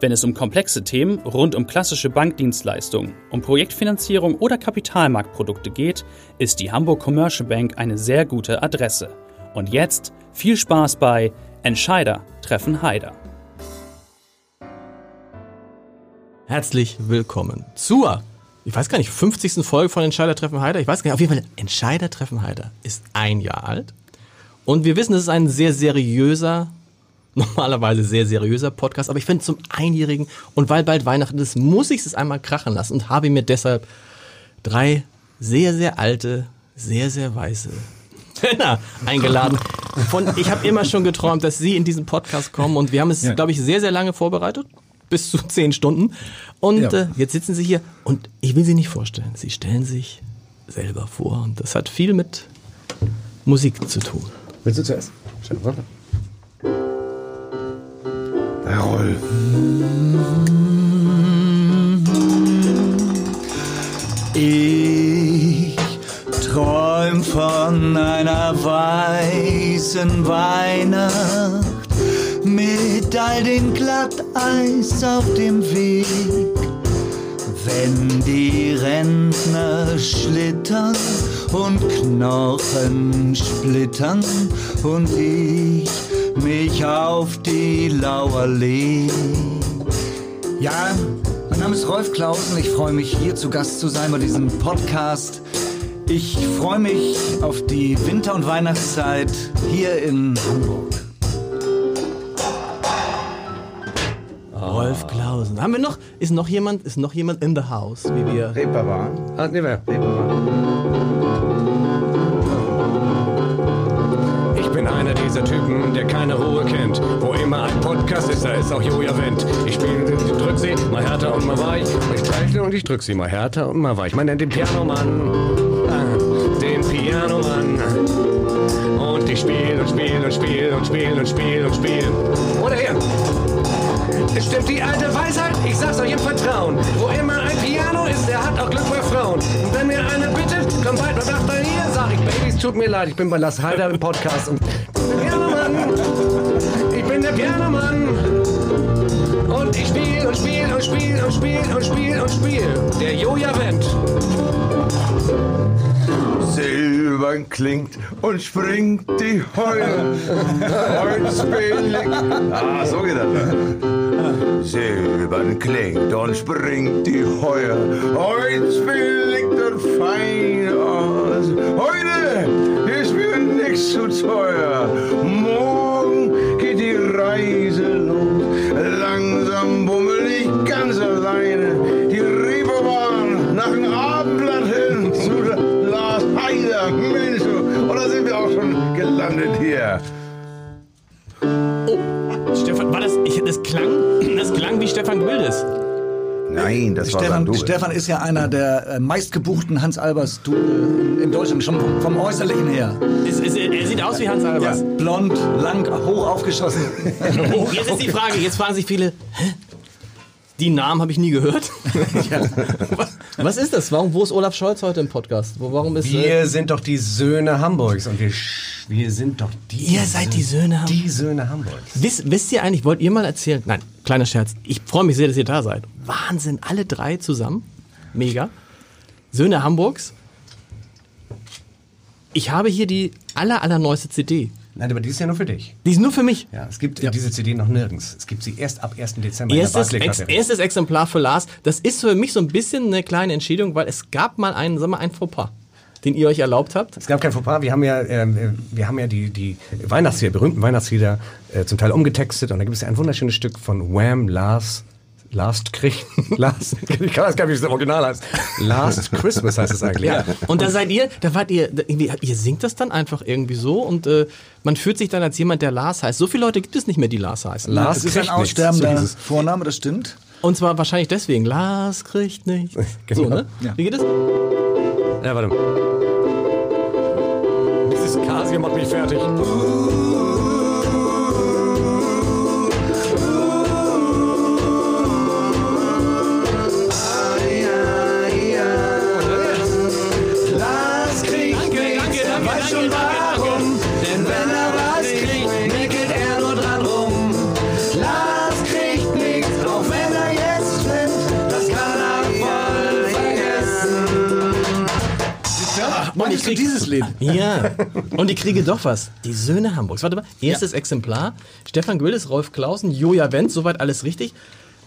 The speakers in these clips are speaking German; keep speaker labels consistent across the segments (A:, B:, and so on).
A: Wenn es um komplexe Themen rund um klassische Bankdienstleistungen, um Projektfinanzierung oder Kapitalmarktprodukte geht, ist die Hamburg Commercial Bank eine sehr gute Adresse. Und jetzt viel Spaß bei Entscheider treffen Heider.
B: Herzlich willkommen zur, ich weiß gar nicht, 50. Folge von Entscheider treffen Heider. Ich weiß gar nicht, auf jeden Fall, Entscheider treffen Heider ist ein Jahr alt. Und wir wissen, es ist ein sehr seriöser, normalerweise sehr seriöser Podcast, aber ich finde zum Einjährigen und weil bald Weihnachten ist, muss ich es einmal krachen lassen und habe mir deshalb drei sehr, sehr alte, sehr, sehr weiße Männer eingeladen. Von, ich habe immer schon geträumt, dass sie in diesen Podcast kommen und wir haben es,
C: Ja.
B: glaube ich, sehr, sehr lange vorbereitet. Bis zu zehn Stunden. Und
C: Ja.
B: äh, jetzt sitzen sie hier und ich will sie nicht vorstellen. Sie stellen sich selber vor und das hat viel mit Musik zu tun.
C: Willst du zuerst? Stefan? Der Rolf.
D: Ich träum von einer weißen Weihnacht mit all dem Glatteis auf dem Weg. Wenn die Rentner schlittern und Knochen splittern und ich mich auf die Lauer leg. Ja, mein Name ist Rolf Klausen. Ich freue mich, hier zu Gast zu sein bei diesem Podcast. Ich freue mich auf die Winter- und Weihnachtszeit hier in Hamburg.
B: Rolf Klausen. Haben wir noch, ist noch jemand, ist noch jemand in the house, wie wir.
C: Reeperbahn. Ah, nee, wer?
E: Dieser Typen, der keine Ruhe kennt. Wo immer ein Podcast ist, da ist auch Joja Wendt. Ich spiele, drück sie mal härter und mal weich. Ich streichle und ich drück sie mal härter und mal weich. Man nennt den Pianomann, ah, den Pianomann. Und ich spiel und spiel und spiel und spiel und spiel und spiel. Oder her. Es stimmt die alte Weisheit, ich sag's euch im Vertrauen. Wo immer ein Piano ist, der hat auch Glück bei Frauen. Und wenn mir einer bittet, komm bald mal nach hier, sag ich, Babys, tut mir leid, ich bin bei Lass Heider im Podcast. Und der Pianomann, ich bin der Pianomann. Und ich spiel und spiel und spiel und spiel und spiel und spiel. Der Joja Wendt.
F: Silbern klingt und springt die Heule. Ich. Ah, so geht das. Silbern klingt und springt die Heuer. Ich das fein aus. Heute ist nix zu teuer. Morgen geht die Reise los. Langsam bummel ich ganz alleine. Die Reeperbahn nach dem Abendblatt hin zu Lars Heider. Mensch, da sind wir auch schon gelandet hier.
B: Stefan, war das, ich, das klang, das klang wie Stefan Gwildes.
F: Nein, das war
D: Stefan,
F: Sandu.
D: Stefan ist ja einer der äh, meistgebuchten Hans Albers du in, in Deutschland, schon vom, vom Äußerlichen her.
B: Es, es, er sieht aus wie Hans Albers.
D: Blond, lang, hoch aufgeschossen.
B: Oh, jetzt ist die Frage, jetzt fragen sich viele, hä? Die Namen habe ich nie gehört. was, was ist das? Warum, wo ist Olaf Scholz heute im Podcast? Wo, warum ist, äh,
E: Wir sind doch die Söhne Hamburgs und wir, wir sind doch die.
B: Ihr seid die Söhne Hamburgs.
E: Die Söhne Hamburgs.
B: Wisst, wisst ihr eigentlich, wollt ihr mal erzählen? Nein, kleiner Scherz. Ich freue mich sehr, dass ihr da seid. Wahnsinn, alle drei zusammen. Mega. Söhne Hamburgs. Ich habe hier die aller, allerneueste CD.
E: Nein, aber die ist ja nur für dich.
B: Die ist nur für mich.
E: Ja, es gibt diese CD noch nirgends. Es gibt sie erst ab 1. Dezember in
B: Erstes,
E: der
B: ex, erstes Exemplar für Lars. Das ist für mich so ein bisschen eine kleine Entscheidung, weil es gab mal einen, sag mal, einen Fauxpas, den ihr euch erlaubt habt.
E: Es gab kein Fauxpas. Wir haben ja, ähm, wir haben ja die, die Weihnachtslieder, berühmten Weihnachtslieder äh, zum Teil umgetextet. Und da gibt es ja ein wunderschönes Stück von Wham, Lars, Last Christ, Last, ich weiß gar nicht, wie das Original heißt. Last Christmas heißt es eigentlich.
B: Ja. Und da seid ihr, da wart ihr, da irgendwie, ihr singt das dann einfach irgendwie so und äh, man fühlt sich dann als jemand, der Lars heißt. So viele Leute gibt es nicht mehr, die Lars heißen.
E: Lars
D: Das ist ein aussterbender
E: So
D: Vorname, das stimmt.
B: Und zwar wahrscheinlich deswegen. Lars kriegt nichts.
E: Genau.
B: So, ne?
G: Ja.
B: Wie geht es?
E: Ja, warte mal.
H: Dieses Casio macht mich fertig.
B: Meinst
G: du dieses Lied?
B: Ja. Und ich kriege doch was. Die Söhne Hamburgs. Warte mal. Erstes Exemplar. Stefan Gwildes, Rolf Klausen, Joja Wendt. Soweit alles richtig.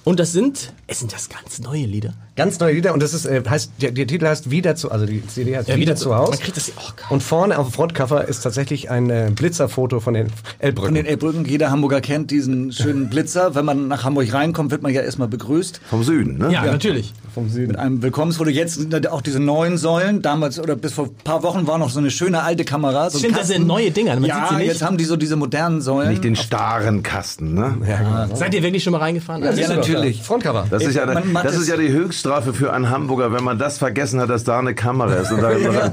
B: Und das sind, es sind das ganz neue Lieder.
E: Ganz neue Lieder und das ist, äh, heißt, der, der Titel heißt Wieder zu, also die CD heißt Wieder, zu Haus.
B: Man kriegt das, oh Gott.
E: Und vorne auf dem Frontcover ist tatsächlich ein äh, Blitzerfoto von den Elbbrücken.
G: Von den Elbbrücken, jeder Hamburger kennt diesen schönen Blitzer. Wenn man nach Hamburg reinkommt, wird man ja erstmal begrüßt.
F: Vom Süden, ne?
B: ja, natürlich.
E: vom Süden.
G: Mit einem Willkommensfoto. Jetzt sind da auch diese neuen Säulen. Damals oder bis vor ein paar Wochen war noch so eine schöne alte Kamera. So
B: Stimmt, das sind neue Dinger. Man sieht
G: ja,
B: sie nicht.
G: jetzt haben die so diese modernen Säulen.
F: Nicht den starren Kasten, ne?
E: Ja, genau.
B: Seid ihr wirklich schon mal reingefahren?
G: Ja, natürlich.
E: Frontcover.
F: Das ist ja, das ist ja die Höchststrafe für einen Hamburger, wenn man das vergessen hat, dass da eine Kamera ist. Und da,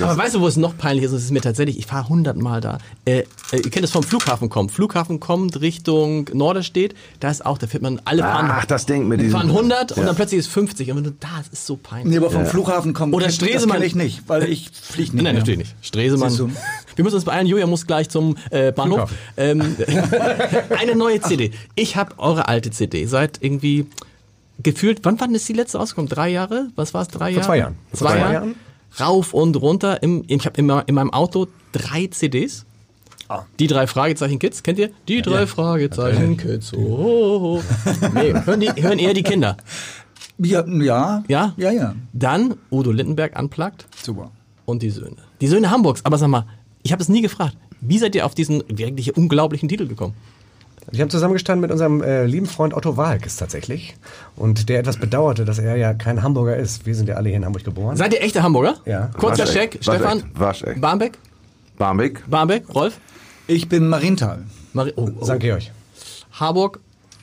B: Aber weißt du, wo es noch peinlich ist? Und Es ist mir tatsächlich, ich fahre hundertmal da. Äh, äh, ihr kennt es vom Flughafen kommen. Flughafen kommt Richtung Norderstedt. Da ist auch, da fährt man alle fahren.
F: Ach, das Ding mit
B: die fahren 100 und
F: Ja.
B: dann plötzlich ist 50. Und wenn du da, das ist so peinlich.
G: Nee, aber vom Flughafen kommt
B: Oder
G: das
B: Stresemann.
G: kenne ich nicht, weil ich fliege nicht.
B: Nein,
G: mehr.
B: natürlich nicht. Stresemann. Wir müssen uns beeilen. Julia muss gleich zum äh, Bahnhof. Ähm, eine neue CD. Ich habe eure alte CD seit irgendwie gefühlt, wann wann ist die letzte rausgekommen? Drei Jahre? Was war es? Drei Jahre?
E: zwei Jahren. Vor
B: Zwei,
E: zwei
B: Jahre.
E: Jahren.
B: Rauf und runter. Im, ich habe immer in meinem Auto drei CDs.
E: Ah.
B: Die drei Fragezeichen Kids, kennt ihr? Die drei Fragezeichen Kids. Oh, oh, oh. Nee, hören, die, hören eher die Kinder.
G: Ja, ja.
B: Ja?
G: Ja, ja.
B: Dann Udo Lindenberg unplugged
G: Super.
B: und die Söhne. Die Söhne Hamburgs. Aber sag mal, ich habe es nie gefragt. Wie seid ihr auf diesen wirklich unglaublichen Titel gekommen?
E: Ich habe zusammengestanden mit unserem äh, lieben Freund Otto Walkes tatsächlich. Und der etwas bedauerte, dass er ja kein Hamburger ist. Wir sind ja alle hier in Hamburg geboren.
B: Seid ihr echte Hamburger?
E: Ja.
B: Kurzer
F: Waschecht.
B: Check. Stefan?
F: Waschecht.
B: Barmbek?
F: Barmbek.
B: Barmbek? Rolf?
G: Ich bin Marienthal.
B: Mari oh, oh.
E: St. Georg.
B: Harburg?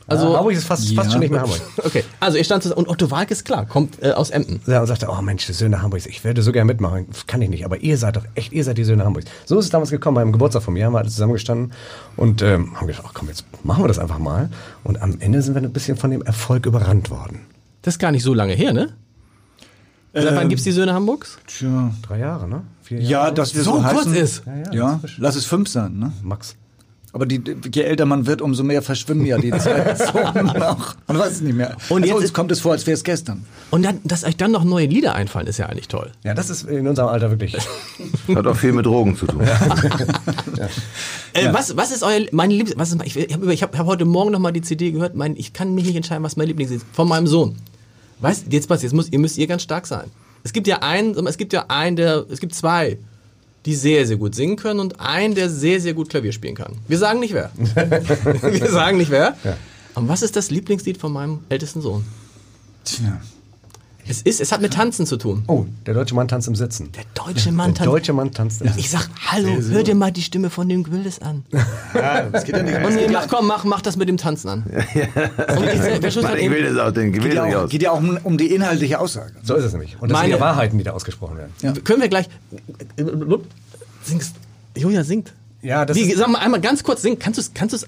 E: Also,
B: Also,
E: Hamburg ist fast, fast
G: Ja.
E: schon nicht mehr Hamburg.
B: okay. Also, ihr stand zusammen. Und Otto Walkes, klar, kommt äh, aus Emden.
E: Ja, und sagte, oh Mensch, die Söhne Hamburgs, ich würde so gerne mitmachen. Kann ich nicht, aber ihr seid doch echt, ihr seid die Söhne Hamburgs. So ist es damals gekommen, beim Geburtstag von mir haben wir alle zusammengestanden und ähm, haben gedacht, ach komm, jetzt machen wir das einfach mal. Und am Ende sind wir ein bisschen von dem Erfolg überrannt worden.
B: Das ist gar nicht so lange her, ne? Seit wann gibt's die Söhne Hamburgs?
G: Tja.
E: Drei Jahre, ne? Vier Jahre?
G: Ja, dass wir so,
B: So kurz
G: heißen.
B: ist.
E: ja,
G: Ja, lass es fünf sein, ne?
E: Max.
G: Aber die, je älter man wird, umso mehr verschwimmen ja die Zeit. so noch. Man weiß es nicht mehr.
B: Und
G: Und
B: jetzt ist-
G: kommt es vor, als wäre es gestern.
B: Und dann, dass euch dann noch neue Lieder einfallen, ist ja eigentlich toll.
E: Ja, das ist in unserem Alter wirklich.
F: Hat auch viel mit Drogen zu tun.
B: Äh, was, was ist euer, mein Lieblings, was ist, ich, ich habe ich hab, hab heute Morgen noch mal die CD gehört, mein, ich kann mich nicht entscheiden, was mein Lieblings ist, von meinem Sohn. Weißt, jetzt pass, jetzt muss, ihr müsst ihr ganz stark sein. Es gibt ja einen, es gibt ja einen, der, es gibt zwei, die sehr, sehr gut singen können und einen, der sehr, sehr gut Klavier spielen kann. Wir sagen nicht wer. Wir sagen nicht wer. Und was ist das Lieblingslied von meinem ältesten Sohn?
G: Tja.
B: Es ist, es hat mit Tanzen zu tun.
E: Oh, der deutsche Mann tanzt im Sitzen.
B: Der deutsche Mann
E: Der
B: tanzt.
E: deutsche Mann tanzt im Sitzen.
B: Ich sag, hallo, hör dir mal die Stimme von dem Gwildes an.
G: Das geht ja nicht.
B: Und nee, mach, komm, mach, mach das mit dem Tanzen an. Und ich, hat
F: will das auch, den
G: Geht
F: will
G: ja,
F: ich
G: auch,
F: aus.
G: geht ja auch um, um die inhaltliche Aussage.
E: So ist es nämlich. Und das
B: Meine-
E: sind ja Wahrheiten, die da ausgesprochen werden.
G: Ja.
B: Können wir gleich. Singst. Julia singt.
E: Ja, das
B: Wie,
E: ist-
B: sag mal einmal ganz kurz singen. Kannst du es kannst du's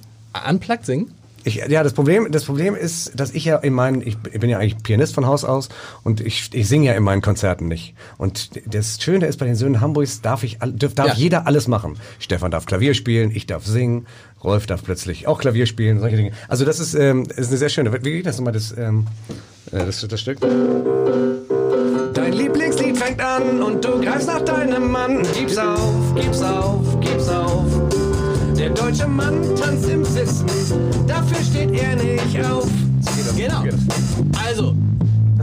B: unplugged singen?
E: Ich, ja, das Problem, das Problem ist, dass ich ja in meinen, ich bin ja eigentlich Pianist von Haus aus und ich, ich singe ja in meinen Konzerten nicht. Und das Schöne ist, bei den Söhnen Hamburgs darf ich, dürf, darf
B: Ja.
E: jeder alles machen. Stefan darf Klavier spielen, ich darf singen, Rolf darf plötzlich auch Klavier spielen, solche Dinge. Also das ist, ähm, ist eine sehr schöne, wie geht das nochmal, das, ähm, äh, das, das Stück? Dein Lieblingslied fängt an und du greifst nach deinem Mann. Gib's auf, gib's auf. Der deutsche Mann tanzt im Sitzen, dafür steht er nicht auf.
B: Genau. Also,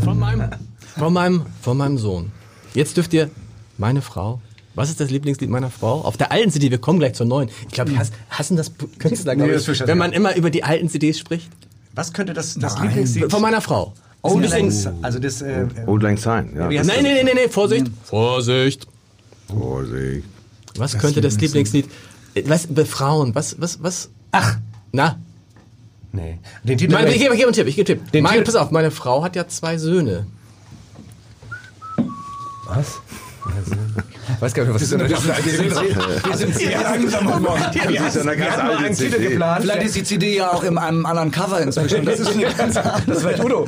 B: von meinem, von meinem, von meinem Sohn. Jetzt dürft ihr, meine Frau. Was ist das Lieblingslied meiner Frau? Auf der alten CD, wir kommen gleich zur neuen. Ich glaube, hass, hassen das Künstler, glaube
E: Nee,
B: ich,
E: das ich.
B: wenn man immer über die alten CDs spricht.
E: Was könnte das, das Lieblingslied?
B: Von meiner Frau.
E: Oh,
B: bisschen-
E: das, also das, äh,
F: Old Lang Syne, ja.
B: Nein, nein, nein, nein, nein, Vorsicht. Vorsicht.
F: Vorsicht.
B: Was könnte das Lieblingslied? Was, bei Frauen, was, was, was? Ach. Na?
E: Nee. Den Titel
B: Meine, ich gebe ich gebe einen Tipp, ich gebe einen Tipp. Meine,
E: Tipp-
B: pass auf, meine Frau hat ja zwei Söhne.
E: Was? Ich weiß gar nicht, was ist denn das? Wir sind, wir sind sehr langsam am Morgen. Wir
F: eine
E: hatten einen Titel
F: CD.
E: geplant.
G: Vielleicht ist die CD ja auch in einem anderen Cover inzwischen. Das ist eine ganz
E: Das war Udo.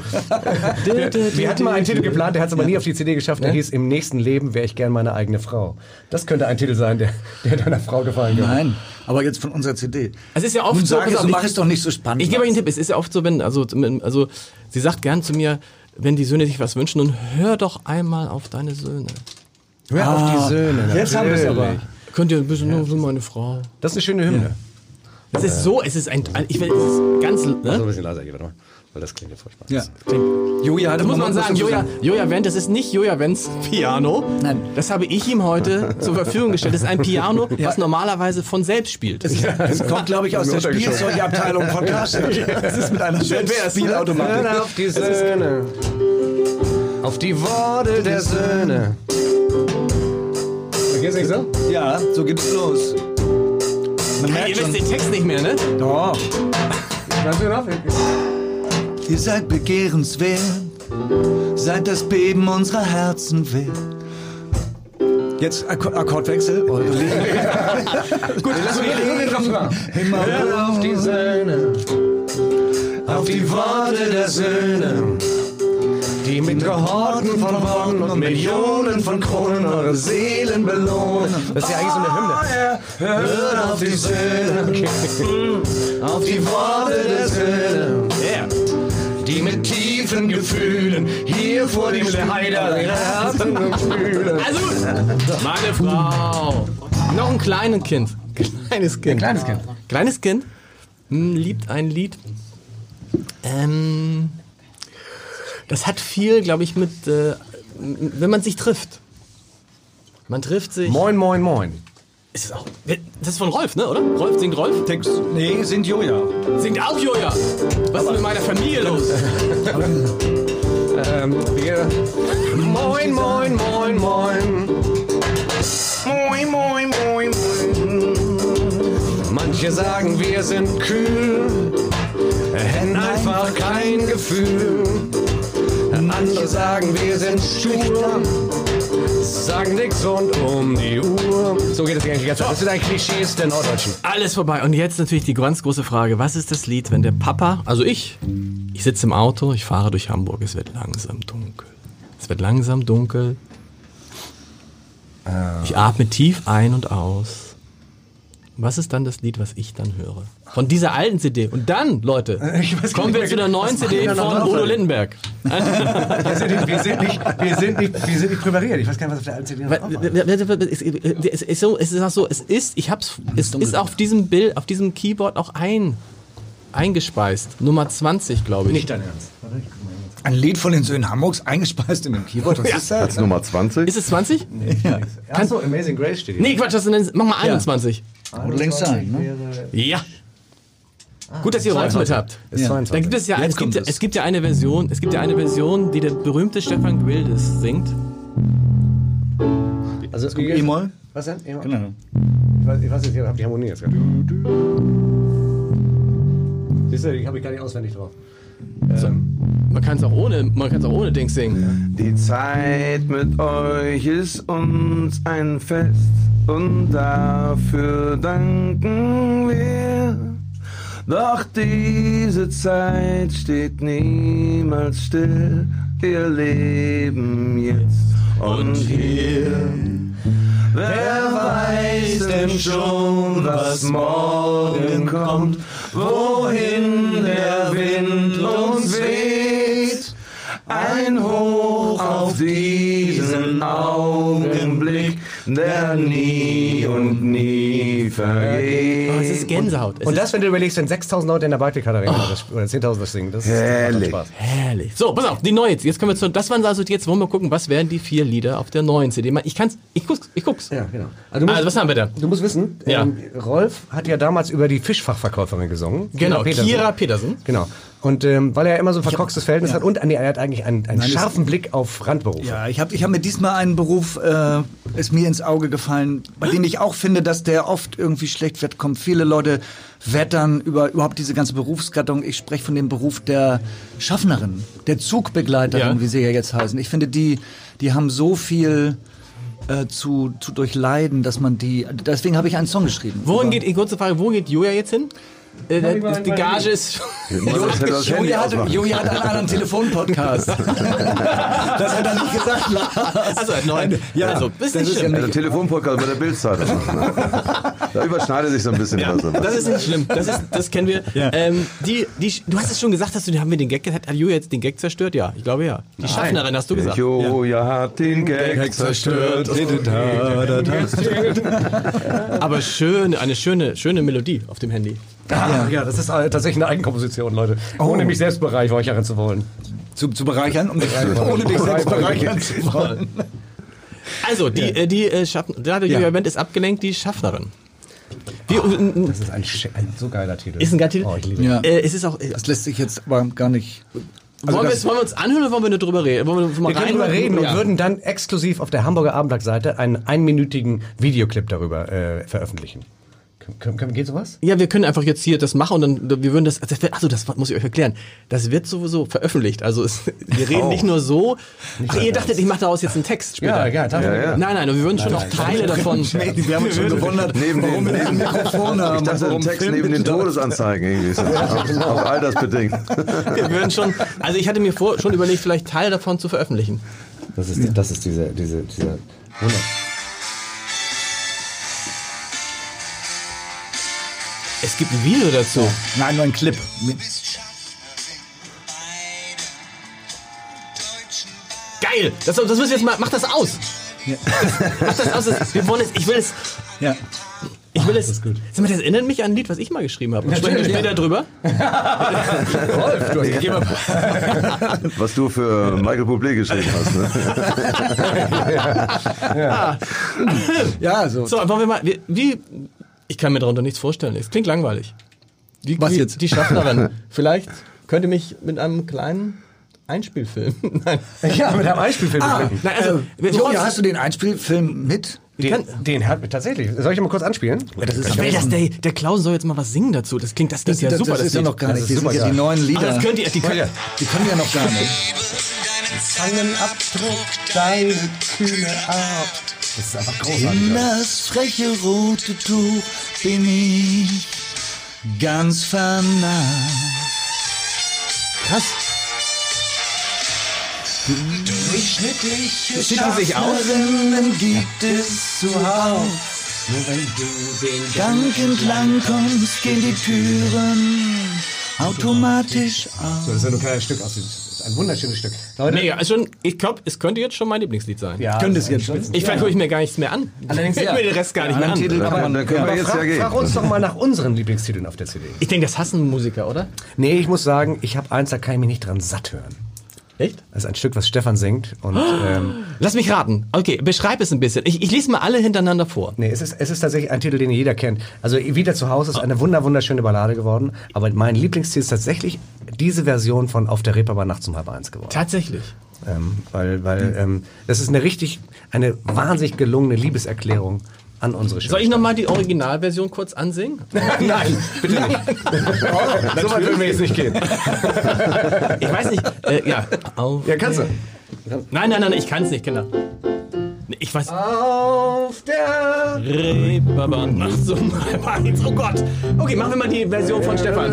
E: Wir, wir hatten mal einen Titel geplant, der hat es aber nie auf die CD geschafft. Der hieß Im nächsten Leben wäre ich gern meine eigene Frau. Das könnte ein Titel sein, der, der deiner Frau gefallen könnte.
G: Nein, aber jetzt von unserer CD.
B: Es ist ja oft
G: Nun
B: so,
G: sag es,
B: ich-
G: mach es doch nicht so spannend.
B: Ich gebe euch einen Tipp, es ist ja oft so, wenn, also, also sie sagt gern zu mir, wenn die Söhne sich was wünschen, nun hör doch einmal auf deine Söhne.
E: Hör auf die Söhne.
G: Jetzt haben wir es aber.
B: Könnt ihr ein bisschen nur so meine Frau.
E: Das ist eine schöne Hymne.
B: Es ist so, es ist ein, ich will, es ist ganz,
E: So
B: ne?
E: ein bisschen leiser hier, warte mal. Weil das klingt ja furchtbar.
G: Ja. Joja hatte
B: Das muss man sagen, Joja, Joja Wendt, das ist nicht Joja Wendts Piano.
G: Nein.
B: Das habe ich ihm heute zur Verfügung gestellt. Das ist ein Piano, was normalerweise von selbst spielt.
G: Das kommt, glaube ich, aus der Spielzeugabteilung von Karstadt. Das ist mit einer schönen Spielautomatik.
E: Hör auf die Söhne. Auf die Worte der Söhne. Geht's nicht so?
G: Ja, so geht es los. Man
B: Ihr wisst den Text nicht mehr, ne?
G: Doch.
E: Weißt du noch?
G: Ihr seid begehrenswert, seid das Beben unserer Herzen wert. Jetzt Akk Akkordwechsel.
E: Gut, lass mich Refrain.
G: Immer
E: Hör auf die Söhne. Auf die Worte der Söhne. Die mit Gehorten von Worten und Millionen von Kronen eure Seelen belohnen. Das ist ja eigentlich so eine Hymne. Hört auf die Söhne. Auf die Worte der Söhne. Die mit tiefen Gefühlen hier vor dem Heider ihre Herzen fühlen.
B: Also, meine Frau. Noch ein kleines Kind. Kleines Kind.
E: kleines Kind.
B: Kleines Kind hm, liebt ein Lied. Ähm, das hat viel, glaube ich, mit, äh, wenn man sich trifft. Man trifft sich.
E: Moin, moin, moin.
B: Ist es auch, das ist von Rolf, ne, oder? Rolf singt Rolf?
G: Text. Nee, sind Joja.
B: Singt auch Joja. Was ist mit meiner Familie los?
E: Ähm, wir. Moin, moin, moin, moin.
F: Moin, moin, moin, moin.
E: Manche sagen, wir sind kühl, hätten einfach kein Gefühl. Andere sagen, wir sind stur, sagen nix rund um die Uhr. So geht es eigentlich die ganze Zeit. Das sind eigentlich Klischees der Norddeutschen.
B: Alles vorbei. Und jetzt natürlich die ganz große Frage. Was ist das Lied, wenn der Papa, also ich, ich sitze im Auto, ich fahre durch Hamburg, es wird langsam dunkel. Es wird langsam dunkel. Ich atme tief ein und aus. Was ist dann das Lied, was ich dann höre? Von dieser alten CD. Und dann, Leute, kommen wir zu der neuen CD von? Udo Lindenberg.
E: Wir sind nicht, wir sind nicht, wir sind nicht, wir sind nicht präpariert. Ich weiß gar nicht, was auf der alten CD noch.
B: Es ist so, es ist auch so, es ist, ich hab's, es ist auf diesem Bild, auf diesem Keyboard auch ein, eingespeist. Nummer 20, glaube ich.
E: Nicht dein Ernst.
G: Ein Lied von den Söhnen Hamburgs eingespeist in dem Keyboard. Was ist das?
F: Nummer 20.
B: Ist es 20?
E: Achso, Amazing Grace steht hier.
B: Nee, Quatsch, das sind, mach mal 21.
G: Würde längst sein, ne?
B: Ja. Gut, dass ihr Rolf mit habt.
E: Ist
G: Ja.
E: 22.
B: Da gibt es ja,
G: Jetzt
B: es gibt,
G: es.
B: es gibt ja eine Version, es gibt ja eine Version, die der berühmte Stefan Gwildes singt.
E: Also,
G: E-Moll?
E: Was denn? E-Moll?
G: Genau.
E: Ich weiß, ich weiß nicht, ich habe die Harmonie jetzt gerade. Siehst du, die habe ich gar nicht auswendig drauf.
B: Man kann es auch ohne, man kann es auch ohne Dings singen.
F: Die Zeit mit euch ist uns ein Fest und dafür danken wir. Doch diese Zeit steht niemals still, wir leben jetzt und hier. Wer weiß denn schon, was morgen kommt, wohin der Wind uns weht? Ein Hoch auf diesen Augenblick, der nie und nie vergeht.
B: Oh, es ist Gänsehaut. Es
E: Und das, wenn du überlegst, wenn 6000 Leute in der Barclaycard Arena das- oder 10.000 das singen, das
F: Herrlich.
E: Spaß.
B: herrlich. So, pass auf, die neue. Jetzt kommen wir zu. Das waren also jetzt wollen wir gucken, was wären die vier Lieder auf der neuen CD. Ich kann's, ich guck's, ich guck's.
E: Ja, genau. Also, du
B: Also, was haben wir da?
E: Du musst wissen,
B: Ja.
E: ähm, Rolf hat ja damals über die Fischfachverkäuferin gesungen.
B: Genau,
E: Petersen.
B: Kira Petersen.
E: Genau. Und ähm, weil er immer so ein verkorkstes Verhältnis hat und nee, er hat eigentlich einen, einen
D: Nein,
E: scharfen Blick auf Randberufe.
D: Ja, ich habe ich hab mir diesmal einen Beruf, äh, ist mir ins Auge gefallen, bei dem ich auch finde, dass der oft irgendwie schlecht wird. Kommen viele Leute wettern über überhaupt diese ganze Berufsgattung. Ich spreche von dem Beruf der Schaffnerin, der Zugbegleiterin,
B: Ja.
D: wie sie ja jetzt heißen. Ich finde, die, die haben so viel äh, zu, zu durchleiden, dass man die. Deswegen habe ich einen Song geschrieben.
B: Wohin geht, kurze Frage, wo geht Julia jetzt hin? Äh, der- die Gage ist.
F: Das das Handy
D: Joey hatte, einen anderen Telefonpodcast. das hat er nicht gesagt, Lars.
B: Also, neun.
D: Ja,
B: also, bist
D: das
B: nicht
D: ist
B: schlimm.
D: ja
F: Der Telefonpodcast bei der Bildzeitung. Da überschneidet sich so ein bisschen
B: Ja,
F: was.
B: das ist nicht schlimm. Das, ist, das kennen wir. Ähm, die, die, du hast es schon gesagt, dass du, haben wir den Gag, hat Julia jetzt den Gag zerstört? Ja, ich glaube ja. Die Schaffnerin hast du gesagt.
F: Joja hat den Gag zerstört.
B: Aber schön, eine schöne, schöne Melodie auf dem Handy.
E: Ah, ja, das ist äh, tatsächlich eine Eigenkomposition, Leute. Ohne mich selbst bereichern zu wollen.
D: Zu, zu bereichern, um dich, ohne dich selbst bereichern zu wollen.
B: Also, die, äh, die äh, Schaffnerin, der
D: Ja.
B: Julia Band ist abgelenkt, die Schaffnerin. Wie,
E: Das ist ein, ein so geiler Titel.
B: ist ein geiler Titel.
E: Oh, ich liebe ihn.
D: Ja.
B: Äh, es ist auch. Äh,
D: Das lässt sich jetzt aber gar nicht. Also
B: wollen, wir, es- wollen wir uns anhören oder wollen wir nur drüber reden? Wollen wir, mal
E: Wir können
B: rein-
E: darüber reden und
B: Ja.
E: würden dann exklusiv auf der Hamburger Abendblattseite einen einminütigen Videoclip darüber äh, veröffentlichen. Können, können, geht sowas?
B: Ja, wir können einfach jetzt hier das machen und dann wir würden das. das wird, achso, das muss ich euch erklären. Das wird sowieso veröffentlicht. Also es, wir reden nicht nur so. Ach, ihr dachtet, ich mache daraus jetzt einen Text später.
E: ja,
F: Ja, ja.
B: Nein, nein, und wir würden schon noch Teile davon.
D: wir haben uns schon gewundert,
F: Neben den,
D: warum wir
F: neben,
D: das Mikrofon haben.
F: ich dachte,
D: warum
F: Text neben den. Todesanzeigen irgendwie. So. Auch altersbedingt.
B: Wir würden schon. Also ich hatte mir vor, schon überlegt, vielleicht Teile davon zu veröffentlichen.
E: Das ist, das ist diese, diese, dieser Wunder.
B: Es gibt ein Video dazu.
D: Nein, nur ein Clip.
B: Geil! Das, das müssen wir jetzt mal. Mach das aus! Mach das aus. Das, wir wollen es. Ich will es.
D: Ja.
B: Ich will es. Das ist gut. Sag mal, das erinnert mich an ein Lied, was ich mal geschrieben habe. Sprechen wir später drüber?
E: Rolf, du hast gegeben.
F: Was du für Michael Bublé geschrieben hast. Ne?
D: Ja, so.
B: So, wollen wir mal. Wie, wie ich kann mir darunter nichts vorstellen. Es klingt langweilig. Wie,
D: Was jetzt?
B: Die Schaffnerin. Vielleicht könnt ihr mich mit einem kleinen Einspielfilm. Nein.
E: Ja, mit einem Einspielfilm.
D: Ah.
B: Nein, also, wir-
D: Joja, hast du den Einspielfilm mit?
E: den, den hat tatsächlich. Soll ich mal kurz anspielen?
D: das ist
B: will, dass der, der Klausen soll jetzt mal was singen dazu. Das klingt, das klingt ja
D: das,
B: super.
D: das ist ja noch gar
E: Das
D: nicht. Die sind
E: super
D: ja die neuen Lieder.
B: das könnt ihr, die könnt,
D: Die können ja noch gar nicht.
E: Zangenabdruck, deine kühne Art. Das ist einfach großartig.
D: In das freche rote Tuch bin ich ganz vernarrt.
B: krass.
D: Durchschnittliche
B: Schütteln sich aus?
D: Schaffnerinnen gibt es zuhauf. Nur wenn du den Gang entlang kommst, gehen die Türen automatisch auf.
E: So, das ist ja nur ein kleines Stück aus dem. Das ist ein wunderschönes Stück. Leute,
B: Mega. Also schon, ich glaube, es könnte jetzt schon mein Lieblingslied sein.
E: ja,
D: Könnte es jetzt schon.
B: Ich vielleicht höre ich mir gar nichts mehr an. Allerdings
D: ja.
B: ja. mir den Rest gar nicht mehr an.
D: Titel-
F: Dann, dann können wir
E: Aber
F: jetzt
E: frag,
F: ja gehen.
E: frag uns doch mal nach unseren Lieblingstiteln auf der CD.
B: Ich denke, das hassen Musiker, oder?
E: Nee, ich muss sagen, ich habe eins, da kann ich mich nicht dran satt hören.
B: Echt?
E: Das ist ein Stück, was Stefan singt. Und ähm,
B: Lass mich raten. Okay, beschreib es ein bisschen. Ich, ich lese mal alle hintereinander vor.
E: nee, es ist, es ist tatsächlich ein Titel, den jeder kennt. Also Wieder zu Hause ist eine wunder, wunderschöne Ballade geworden. Aber mein Lieblingstitel ist tatsächlich diese Version von Auf der Reeperbahn nachts um halb eins geworden.
B: Tatsächlich.
E: Ähm, weil weil ähm, das ist eine richtig, eine wahnsinnig gelungene Liebeserklärung an unsere
B: Soll ich nochmal die Originalversion kurz ansingen?
E: Nein, bitte nicht. so weit würden wir jetzt nicht gehen.
B: Ich weiß nicht. Äh, ja. Auf
E: Ja, kannst du.
B: Nein, nein, nein, ich kann es nicht, Kinder. Ich weiß.
E: Auf der
B: Reeperbahn nachts um halb eins. Oh Gott. Okay, machen wir mal die Version von Stefan.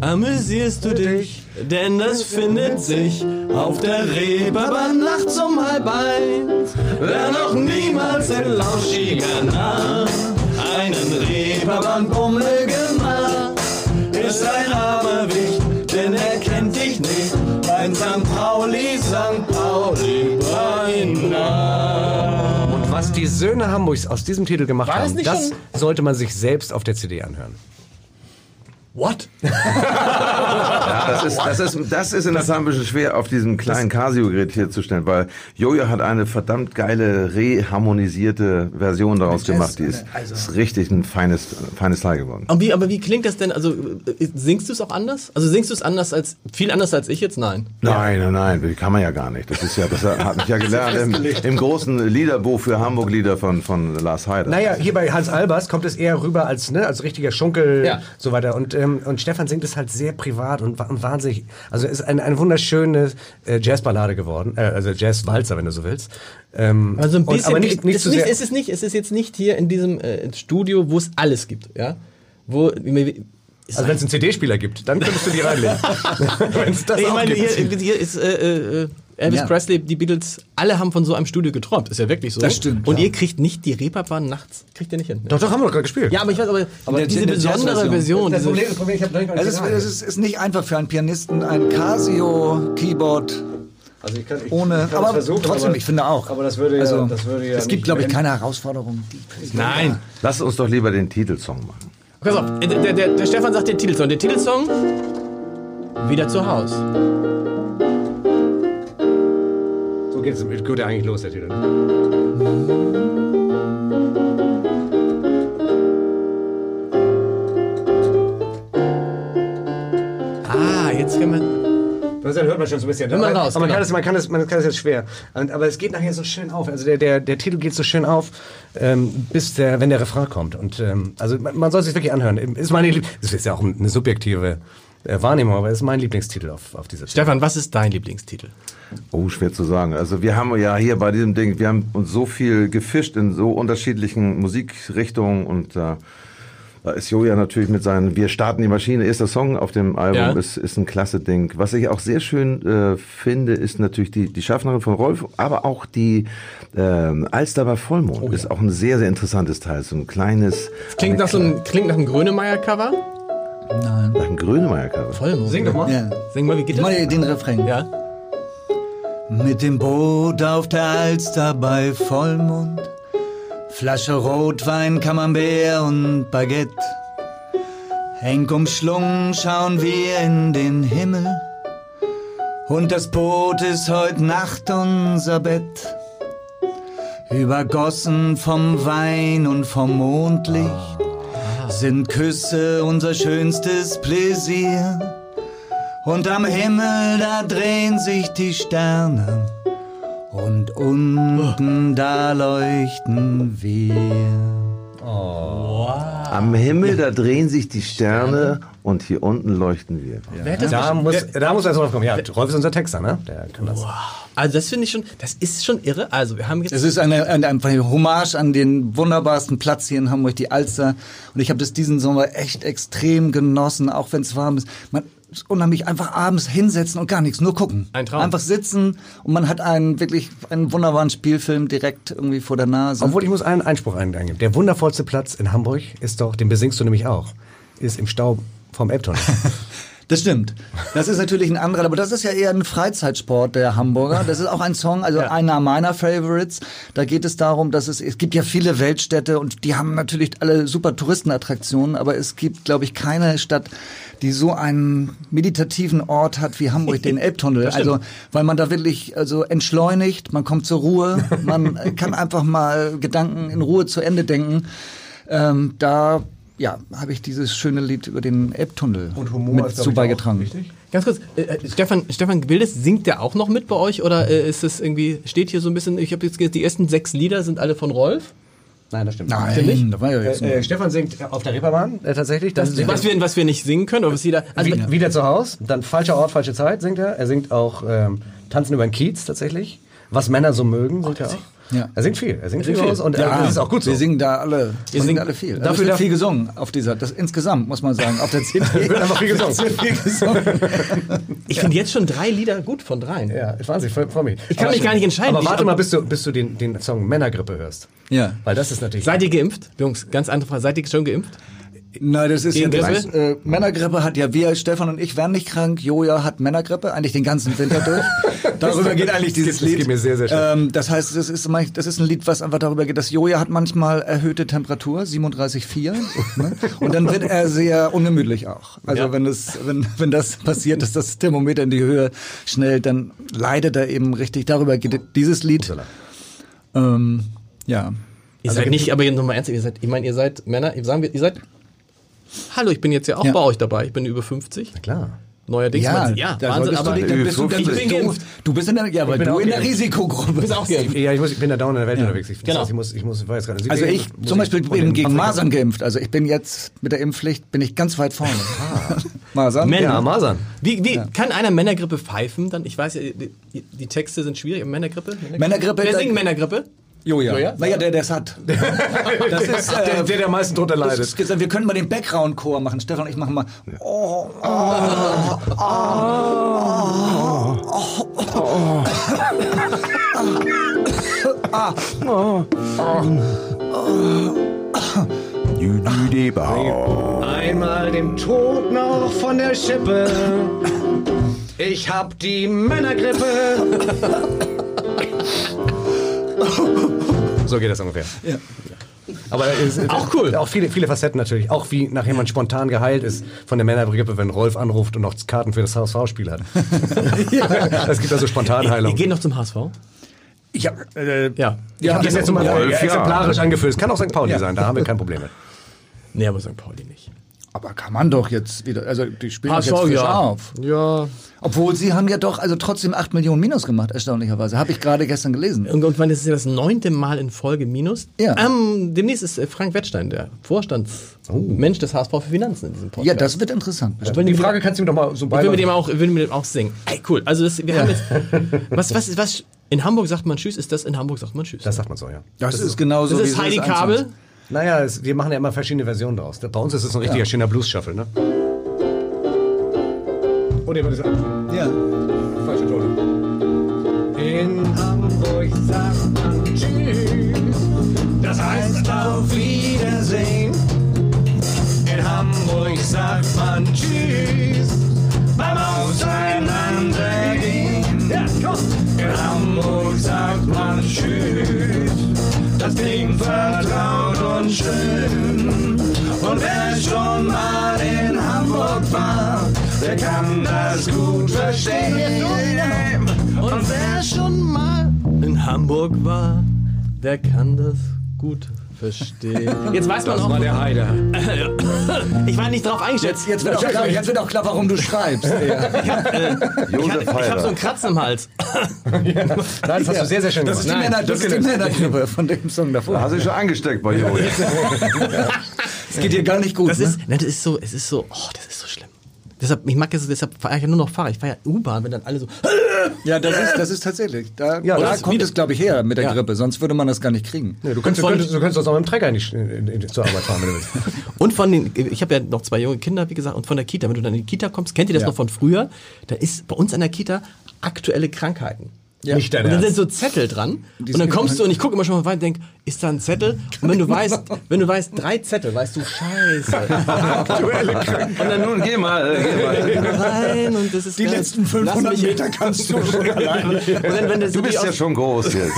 B: Amüsierst du dich, denn das findet sich auf der Reeperbahn nachts um halb eins. Wer noch niemals in lauschiger Nacht einen Reeperbahn-Bummel gemacht, ist ein armer Wicht, denn er kennt dich nicht. Ein St. Pauli, St. Pauli
E: was die Söhne Hamburgs aus diesem Titel gemacht
B: War das
E: haben,
B: nicht
E: das
B: schon-
E: sollte man sich selbst auf der CD anhören.
B: What?
F: Ja, das, ist, das, ist, das ist in der Tat ein bisschen schwer, auf diesem kleinen Casio-Gerät hier zu stellen, weil Jojo hat eine verdammt geile, reharmonisierte Version daraus gemacht. Die ist, ist richtig ein feines, feines Teil geworden.
B: Und wie, aber wie klingt das denn? Also äh, singst du es auch anders? Also singst du es anders als viel anders als ich jetzt? Nein.
F: Nein, nein, nein, kann man ja gar nicht. Das ist ja, das hat mich ja gelernt im, im großen Liederbuch für Hamburg-Lieder von, von Lars Heider.
E: Naja, hier bei Hans Albers kommt es eher rüber als, ne, als richtiger Schunkel,
B: Ja.
E: so weiter. Und, ähm, und Stefan singt es halt sehr privat und, und wahnsinnig. Also es ist eine, eine wunderschöne äh, Jazzballade geworden, äh, also Jazzwalzer, wenn du so willst. Ähm,
B: Also ein
E: und-
B: bisschen.
E: aber nicht, nicht
B: es, ist nicht, es ist nicht. Es ist jetzt nicht hier in diesem äh, Studio, wo es alles gibt, ja. Wo
E: also wenn es einen CD-Spieler gibt, dann könntest du die reinlegen.
B: ich meine, hier, hier ist äh, äh, Elvis
D: Ja.
B: Presley, die Beatles, alle haben von so einem Studio geträumt. Ist ja wirklich so.
D: Das stimmt,
B: Und
D: ja.
B: ihr kriegt nicht die Reeperbahn nachts, kriegt ihr nicht hin.
E: doch, doch, haben wir doch gerade gespielt.
B: Ja, aber ich weiß, aber, aber
D: der-
B: diese
D: der
B: besondere. Version,
E: das Problem, das Problem, ich habe noch nicht mal
D: Es ist, es ist, ist nicht einfach für einen Pianisten, ein Casio-Keyboard
E: also ich kann, ich,
D: ohne,
E: ich kann
D: aber trotzdem,
E: aber,
D: ich finde auch.
E: Aber das würde ja,
D: also,
E: das würde ja
D: es gibt, glaube ich, keine Herausforderung.
B: Nein.
F: Lass uns doch lieber den Titelsong machen.
B: Pass auf, der, der, der Stefan sagt den Titelsong. Der Titelsong, wieder zu Haus.
E: So geht es geht ja eigentlich los, der Titel. ne?
B: Ah, jetzt können wir.
E: Das hört man schon so ein bisschen.
B: Hört man
E: aber,
B: raus,
E: aber man,
B: genau.
E: kann das, man, kann das, man kann das jetzt schwer. Und, aber es geht nachher so schön auf. Also der, der, der Titel geht so schön auf, ähm, bis der, wenn der Refrain kommt. Und ähm, also man, man soll es sich wirklich anhören. Ist meine das ist ja auch eine subjektive äh, Wahrnehmung, aber es ist mein Lieblingstitel auf, auf dieser
B: Stefan, was ist dein Lieblingstitel?
F: Oh, schwer zu sagen. Also wir haben ja hier bei diesem Ding, wir haben uns so viel gefischt in so unterschiedlichen Musikrichtungen und äh, da ist Joja natürlich mit seinen Wir starten die Maschine, erster Song auf dem Album,
B: Ja.
F: ist, ist ein klasse Ding. Was ich auch sehr schön äh, finde, ist natürlich die, die Schaffnerin von Rolf, aber auch die ähm, Alster bei Vollmond ist auch ein sehr, sehr interessantes Teil. So ein kleines...
B: Klingt nach so einem, klingt nach einem Grönemeyer-Cover.
D: Nein.
F: Nach einem Grönemeyer-Cover.
B: Vollmond.
E: Sing doch mal.
D: Ja.
B: Sing mal, wie geht das?
D: meine den Refrain.
B: Ja.
D: Mit dem Boot auf der Alster bei Vollmond, Flasche Rotwein, Camembert und Baguette. Henk umschlungen schauen wir in den Himmel und das Boot ist heute Nacht unser Bett. Übergossen vom Wein und vom Mondlicht sind Küsse unser schönstes Pläsier. Und am Himmel, da drehen sich die Sterne. Und unten, da leuchten wir.
F: Am Himmel, da drehen sich die Sterne und hier unten leuchten wir.
B: Das
E: Da muss, da muss erst drauf kommen. Ja, Rolf ist unser Texter, ne? Der kann das.
B: Also das finde ich schon, das ist schon irre. Also wir haben jetzt
D: Es ist eine, eine, eine Hommage an den wunderbarsten Platz hier in Hamburg, die Alster. Und ich habe das diesen Sommer echt extrem genossen, auch wenn es warm ist. Man ist unheimlich einfach abends hinsetzen und gar nichts, nur gucken.
B: Ein Traum.
D: Einfach sitzen und man hat einen wirklich einen wunderbaren Spielfilm direkt irgendwie vor der Nase.
E: Obwohl ich muss einen Einspruch ein- eingeben. Der wundervollste Platz in Hamburg ist doch, den besingst du nämlich auch, ist im Stau vom Elbtunnel.
D: Das stimmt. Das ist natürlich ein anderer, aber das ist ja eher ein Freizeitsport der Hamburger. Das ist auch ein Song, also einer meiner Favorites. Da geht es darum, dass es, es gibt ja viele Weltstädte und die haben natürlich alle super Touristenattraktionen, aber es gibt, glaube ich, keine Stadt, die so einen meditativen Ort hat wie Hamburg, den Elbtunnel. Also, weil man da wirklich, also entschleunigt, man kommt zur Ruhe, man kann einfach mal Gedanken in Ruhe zu Ende denken. Ähm, da, ja, habe ich dieses schöne Lied über den Elbtunnel mit zu beigetragen.
B: ganz kurz, äh, äh, Stefan, Stefan Wildes, singt der auch noch mit bei euch oder äh, ist es irgendwie, steht hier so ein bisschen, ich habe jetzt gesagt, die ersten sechs Lieder sind alle von Rolf?
E: Nein, das stimmt.
D: Nein, da war ja jetzt
E: Äh, äh, Stefan singt auf der Reeperbahn äh, tatsächlich. Dann singt
B: Was wir, was wir nicht singen können, oder was jeder, also,
E: Wie, wieder zu Hause, dann falscher Ort, falsche Zeit singt er. Er singt auch ähm, Tanzen über den Kiez tatsächlich. Was Männer so mögen, singt er auch.
D: Ja.
E: Er singt viel, er singt viel
B: viel.
E: raus und äh, das ist auch gut so.
D: Wir singen da alle, wir singen alle viel.
E: dafür
D: Dafür wird viel gesungen auf dieser, das insgesamt muss man sagen, auf der CD.
E: Wird einfach viel gesungen.
D: Es wird viel gesungen.
B: ich finde jetzt schon drei Lieder gut von dreien.
E: Ja, ich weiß, ich freue freu mich.
B: Ich kann
E: Aber-
B: mich gar nicht entscheiden.
E: Aber warte mal, bis du, bis du den, den Song Männergrippe hörst.
D: Ja.
E: Weil das ist natürlich...
B: Seid ihr geimpft? Jungs, ganz andere Frage. Seid ihr schon geimpft?
D: Nein, das ist ja das, äh, Männergrippe hat ja wir, Stefan und ich werden nicht krank. Joja hat Männergrippe, eigentlich den ganzen Winter durch. Darüber geht eigentlich dieses
E: Das geht
D: Lied.
E: mir sehr, sehr.
D: Ähm, das heißt, das ist, das ist ein Lied, was einfach darüber geht, dass Joja hat manchmal erhöhte Temperatur, 37,4. ne? Und dann wird er sehr ungemütlich auch. Also
B: Ja.
D: wenn, das, wenn, wenn das passiert, dass das Thermometer in die Höhe schnellt, dann leidet er eben richtig. Darüber geht dieses Lied. Ähm, ja.
B: Ihr seid nicht, aber nochmal ernsthaft, ihr seid, ich meine, ihr seid Männer, sagen wir, ihr seid, hallo, ich bin jetzt ja auch
D: Ja.
B: bei euch dabei, ich bin über 50.
E: Klar.
B: Neuerdings,
D: Ja,
B: man- ja Wahnsinn, aber
D: du, dann bist du, dann
B: ich bin
D: bist du,
B: geimpft.
D: du bist in der, ja, weil
E: bin
D: du
E: auch
D: in der. Risikogruppe
B: bist auch geimpft.
E: Ja, ich, muss, ich bin da dauernd in der Welt unterwegs. Ich,
B: Genau.
E: ich muss, ich muss, ich weiß gerade.
D: Also ich zum Beispiel bin gegen Masern geimpft. Also ich bin jetzt mit der Impfpflicht bin ich ganz weit vorne. Masern?
B: Männer.
E: Ja, Masern.
B: Wie, wie kann einer Männergrippe pfeifen? Dann, ich weiß ja, die, die- Texte sind schwierig. Männergrippe?
D: Männergrippe,
B: Wer
D: da-
B: singt Männergrippe?
D: Joja.
B: Joja?
D: Naja, der, der es hat. Das ist, äh,
E: Der, der, der am meisten drunter leidet.
D: wir können mal den Background-Chor machen. Stefan und ich machen mal. Oh,
F: Jüdibau.
E: Einmal dem Tod noch von der Schippe. Ich hab die Männergrippe. so geht das ungefähr.
D: Ja.
E: Aber es ist
B: Auch cool.
E: Auch viele, viele Facetten natürlich. Auch wie nach jemand spontan geheilt ist von der Männergrippe, wenn Rolf anruft und noch Karten für das HSV-Spiel hat. Es gibt also Spontanheilung.
B: geht noch zum HSV?
D: Ich hab, äh,
E: Ja, ich habe das jetzt mal
F: Rolf, ja.
E: exemplarisch angeführt. Es kann auch St. Pauli
D: Ja.
E: sein, da haben wir kein Problem mit.
B: Nee, aber St. Pauli nicht.
D: Aber kann man doch jetzt wieder. Also die spielen
B: HSV,
D: jetzt frisch
B: ja.
D: auf.
B: Ja.
D: Obwohl sie haben ja doch also trotzdem 8 Millionen Minus gemacht, erstaunlicherweise. Habe ich gerade gestern gelesen.
B: Und, und man, das ist ja das neunte Mal in Folge Minus.
D: Ja.
B: Ähm, demnächst ist äh, Frank Wettstein, der Vorstandsmensch des HSV für Finanzen in diesem Podcast.
D: Ja, das wird interessant.
B: Wenn
E: Die Frage kannst du mir doch mal so
B: Ich will mit dem auch, ich will mit dem auch singen. Ey, cool. Also das, wir haben jetzt, was, was, was, in Hamburg sagt man Tschüss, ist das in Hamburg sagt man Tschüss.
E: Das sagt man so, ja.
D: Das, ist genauso
B: das
D: wie
B: ist Heidi
D: das
B: Kabel.
D: einzeln-
E: Naja, es, wir machen ja immer verschiedene Versionen draus. Bei uns ist es ein richtiger schöner Blues-Shuffle, ne? Oh, nee, warte, das
D: Ja.
E: falsche Ton. In Hamburg sagt man Tschüss. Das heißt auf Wiedersehen. In Hamburg sagt man Tschüss. Beim Auseinandergehen. Ja, komm. In Hamburg sagt man Tschüss. Das klingt vertraut und schön. Und wer schon mal in Hamburg war, der kann das gut verstehen.
B: Und wer schon mal in Hamburg war, der kann das gut verstehen. Jetzt weiß man
E: Das
B: auch,
E: war der Heider.
B: ich war nicht drauf eingestellt.
D: Jetzt, jetzt, wird auch klar, jetzt wird auch klar, warum du schreibst. Ja.
B: Ich
F: Josef
B: habe hab so einen. Kratzen im Hals.
E: Nein, das hast du sehr, sehr schön
D: Das ist
E: gemacht.
D: die, Männer, das ist die Männergruppe von dem Song
F: Da
D: davor.
F: hast du dich schon angesteckt bei Joja.
D: Es geht dir gar nicht gut.
B: Das
D: ne?
B: ist, nein, das ist so, es ist so, oh, das ist so schlimm. Deshalb, ich mag es, deshalb fahre ich ja nur noch Fahrrad. Ich fahre ja U-Bahn, wenn dann alle so,
D: ja, das ist, das ist tatsächlich. Da,
E: Ja,
D: da
E: das
D: kommt es, glaube ich, her mit der
B: Ja.
D: Grippe. Sonst würde man das gar nicht kriegen.
E: Nee, du, könntest, du, könntest, du könntest uns auch mit dem Trecker in die, in, in, zur Arbeit fahren, wenn du willst.
B: Und von den, ich habe ja noch zwei junge Kinder, wie gesagt, und von der Kita, wenn du dann in die Kita kommst, kennt ihr das
D: Ja.
B: noch von früher? Da ist bei uns an der Kita aktuelle Krankheiten.
D: Ja.
E: Nicht dein
B: Und dann sind so Zettel dran. Und dann kommst du und ich gucke immer schon mal rein und denk, ist da ein Zettel? Und wenn du weißt, wenn du weißt, drei Zettel, weißt du, scheiße. Aktuelle Krankheit.
F: Und dann nun, geh mal, äh, geh mal.
B: Rein und das ist
D: Die letzten
B: Lass
D: 500
B: mich-
D: Meter kannst du schon allein.
B: Und dann, wenn das
F: Du bist ja schon groß jetzt.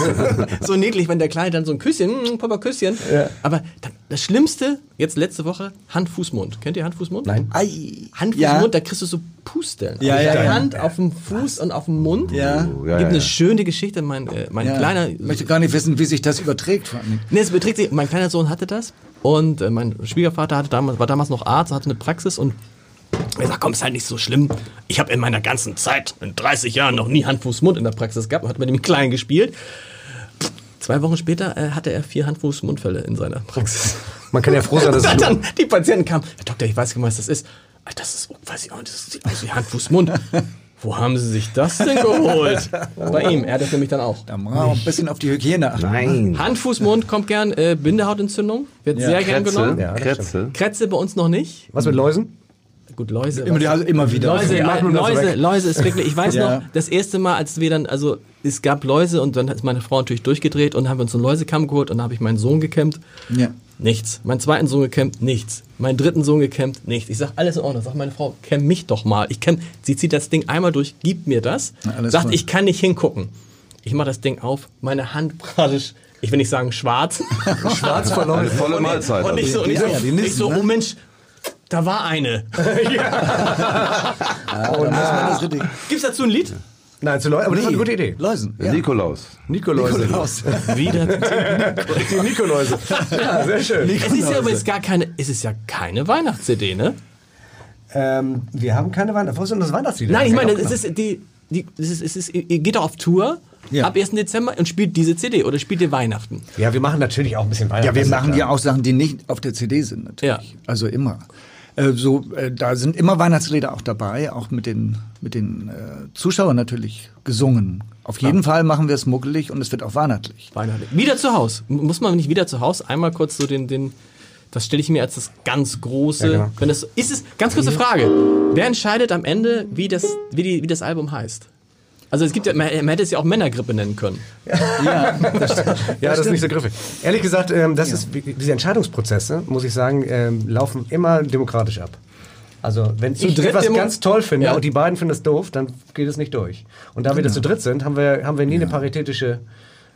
B: so niedlich, wenn der Kleine dann so ein Küsschen, mm, Papa Küsschen. Aber dann, das Schlimmste, jetzt letzte Woche, Hand, Fuß, Mund. Kennt ihr Hand, Fuß, Mund?
E: Nein.
D: Ei.
B: Hand, Fuß,
D: Ja.
B: Mund, da kriegst du so Pusteln.
D: Ja,
B: auf
D: ja,
B: der
D: ja.
B: Hand, auf dem Fuß und auf dem Mund.
D: Ja.
F: Oh, ja,
B: Gibt
F: ja,
B: eine schöne Geschichte. Mein, äh, mein
D: Ja.
B: kleiner,
D: Ich möchte gar nicht wissen, wie sich das überträgt.
B: Nee, es beträgt sich. Mein kleiner Sohn hatte das und äh, mein Schwiegervater hatte damals, war damals noch Arzt, hatte eine Praxis und er sagt, komm, ist halt nicht so schlimm. Ich habe in meiner ganzen Zeit, in 30 Jahren, noch nie Hand, Fuß, Mund in der Praxis gehabt und hat mit dem Kleinen gespielt. Zwei Wochen später äh, hatte er vier Hand, Fuß, Mundfälle in seiner Praxis.
E: Man kann ja froh sein, dass es
B: dann die Patienten kamen, Herr Doktor, ich weiß nicht, was das ist. Das ist, oh, weiß ich auch nicht, das sieht aus wie Hand, Fuß, Mund. Wo haben Sie sich das denn geholt? Bei ihm, er hat das nämlich dann auch.
D: Da muss man auch ein bisschen auf die Hygiene achten.
F: Nein.
B: Hand, Fuß, Mund kommt gern, äh, Bindehautentzündung, wird sehr gern genommen.
F: Kretze.
E: Ja,
F: Kretze.
B: Kretze bei uns noch nicht.
E: Was mit Läusen?
B: Gut, Läuse.
D: Immer, also immer wieder.
B: Läuse,
E: das
B: Läuse. Läuse ist wirklich, ich weiß
D: Ja.
B: noch, das erste Mal, als wir dann, also es gab Läuse und dann ist meine Frau natürlich durchgedreht und haben wir uns einen Läusekamm geholt und dann habe ich meinen Sohn gekämmt.
D: Ja.
B: Nichts. Meinen zweiten Sohn gekämmt, nichts. Meinen dritten Sohn gekämmt, nichts. Ich sag alles in Ordnung. Sag meine Frau, kämm mich doch mal. Ich kämm, sie zieht das Ding einmal durch, gibt mir das,
D: Na,
B: sagt,
D: voll.
B: ich kann nicht hingucken. Ich mache das Ding auf, meine Hand praktisch, ich will nicht sagen schwarz.
D: Schwarz verloren.
F: Volle Mahlzeit.
B: Und nicht so, und nicht
D: Ja,
B: so,
D: ja, die
B: nicht so
D: ne?
B: oh Mensch, da war eine.
D: Ja, das richtig.
B: Gibt's dazu ein Lied?
E: Nein, zu Läusen, aber das ist eine gute Idee.
D: Läusen. Ja.
F: Nikolaus.
E: Nikoläuse.
D: Nikolaus.
B: Wieder.
E: Die Nikoläuse. Ja, sehr schön.
B: es ist ja übrigens gar keine, es ist ja keine Weihnachts-CD, ne?
E: Ähm, wir haben keine Weihnachten. Wo ist denn das Weihnachtslied?
B: Nein, ich meine, es ist die, die es ist, es ist, ihr geht doch auf Tour
D: Ja.
B: ab 1. Dezember und spielt diese CD oder spielt ihr Weihnachten?
E: Ja, wir machen natürlich auch ein bisschen Weihnachten.
D: Ja, wir machen ja auch Sachen, die nicht auf der CD sind, natürlich.
B: Ja.
D: Also immer. Äh, so, äh, da sind immer Weihnachtslieder auch dabei, auch mit den, mit den äh, Zuschauern natürlich gesungen. Auf jeden Fall machen wir es muckelig und es wird auch weihnachtlich.
B: Weihnachten. Wieder zu Haus. Muss man nicht wieder zu Haus einmal kurz so den, den das stelle ich mir als das ganz große.
E: Ja, genau.
B: Wenn das ist es ganz kurze Frage. Wer entscheidet am Ende, wie das wie, die, wie das Album heißt? Also es gibt ja man, man hätte es ja auch Männergrippe nennen können.
D: Ja, das stimmt.
E: Ja, das ist nicht so griffig. Ehrlich gesagt, ähm, das ist, wie- diese Entscheidungsprozesse, muss ich sagen, ähm, laufen immer demokratisch ab. Also, wenn ich
B: dritt
E: etwas
B: demo-
E: ganz toll finde
B: Ja.
E: und die beiden finden es doof, dann geht es nicht durch. Und da wir das zu dritt sind, haben wir, haben wir nie eine paritätische.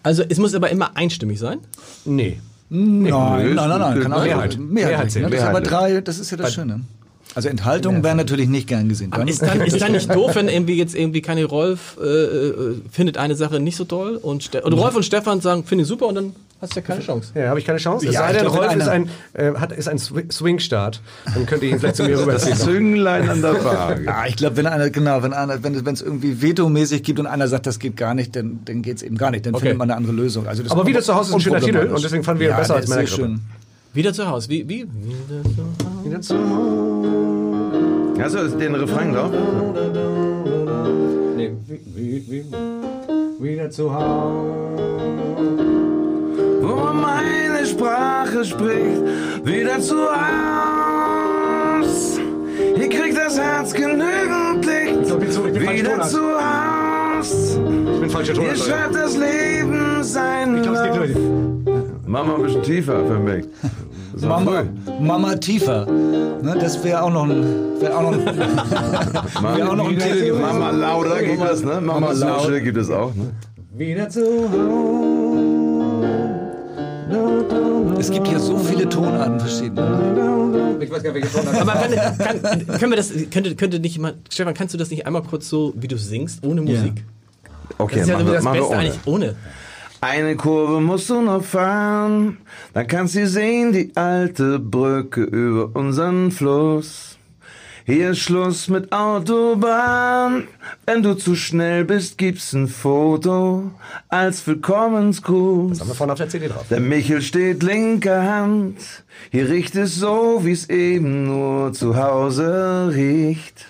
B: Also es muss aber immer einstimmig sein.
E: Nee.
D: Nein, nein, nein, nein, kann auch
E: Mehrheit.
D: Mehrheit.
E: Mehrheit zählt.
D: ne? Das ist aber
F: Mehrheit.
D: drei, das ist ja das Schöne. Also Enthaltung wäre natürlich nicht gern gesehen.
B: Aber ist dann, ist dann nicht doof, wenn irgendwie jetzt irgendwie keine Rolf äh, äh, findet eine Sache nicht so toll und, Ste und Rolf und Stefan sagen, finde ich super und dann hast du ja keine Chance.
E: Ja, habe ich keine Chance. Es
D: Ja,
E: sei
D: ich
E: denn, Rolf ist ein, äh, hat, ist ein Swi- Swing-Start. Dann könnt ihr ihn vielleicht zu mir
F: Das
E: rüberziehen.
F: Zünglein an der Waage.
D: Ja, ich glaube, wenn einer, genau, wenn einer, wenn es irgendwie vetomäßig gibt und einer sagt, das geht gar nicht, dann, dann geht es eben gar nicht. Dann
B: Okay.
D: findet man eine andere Lösung. Also das
E: Aber wieder zu Hause ist ein schöner Titel und deswegen fanden wir ihn besser als Männergrippe.
D: schön.
B: Wieder zu Hause. Wie? wie? Wieder zu Hause.
F: Hast du den Refrain drauf?
E: Nee, wie, wie, wie, wieder zu Hause.
F: Wo meine Sprache spricht, wieder zu Haus. Hier kriegt das Herz genügend Licht,
E: So, so-
F: wieder zu Haus.
E: Ich bin falscher Ton.
F: Hier schreibt das Leben sein
E: Ich glaube, es geht durch.
F: Mach mal ein bisschen tiefer für mich. So
D: Mama. Mama tiefer. Ne, das wäre auch noch ein, wär auch noch ein, wär auch noch ein Titel gewesen.
F: Mama Lauda gibt es, ne? Mama
D: Mama Lauda.
F: Gibt es auch, ne?
E: Wieder zu Hause.
D: Es gibt hier so viele Tonarten verschiedene.
E: Ich weiß gar nicht, welche Tonart.
B: Aber kann, kann, können wir das, könnte, könnte nicht mal, Stefan, kannst du das nicht einmal kurz so, wie du singst, ohne Musik?
F: Okay,
B: Das ist ja
F: machen wir,
B: das
F: machen wir
B: Beste
F: ohne.
B: eigentlich ohne.
F: Eine Kurve musst du noch fahren, dann kannst du sehen, die alte Brücke über unseren Fluss. Hier ist Schluss mit Autobahn. Wenn du zu schnell bist, gibt's ein Foto als Willkommensgruß.
E: Haben wir vorne auf der CD drauf.
F: Der Michel steht linker Hand. Hier riecht es so, wie's eben nur zu Hause riecht.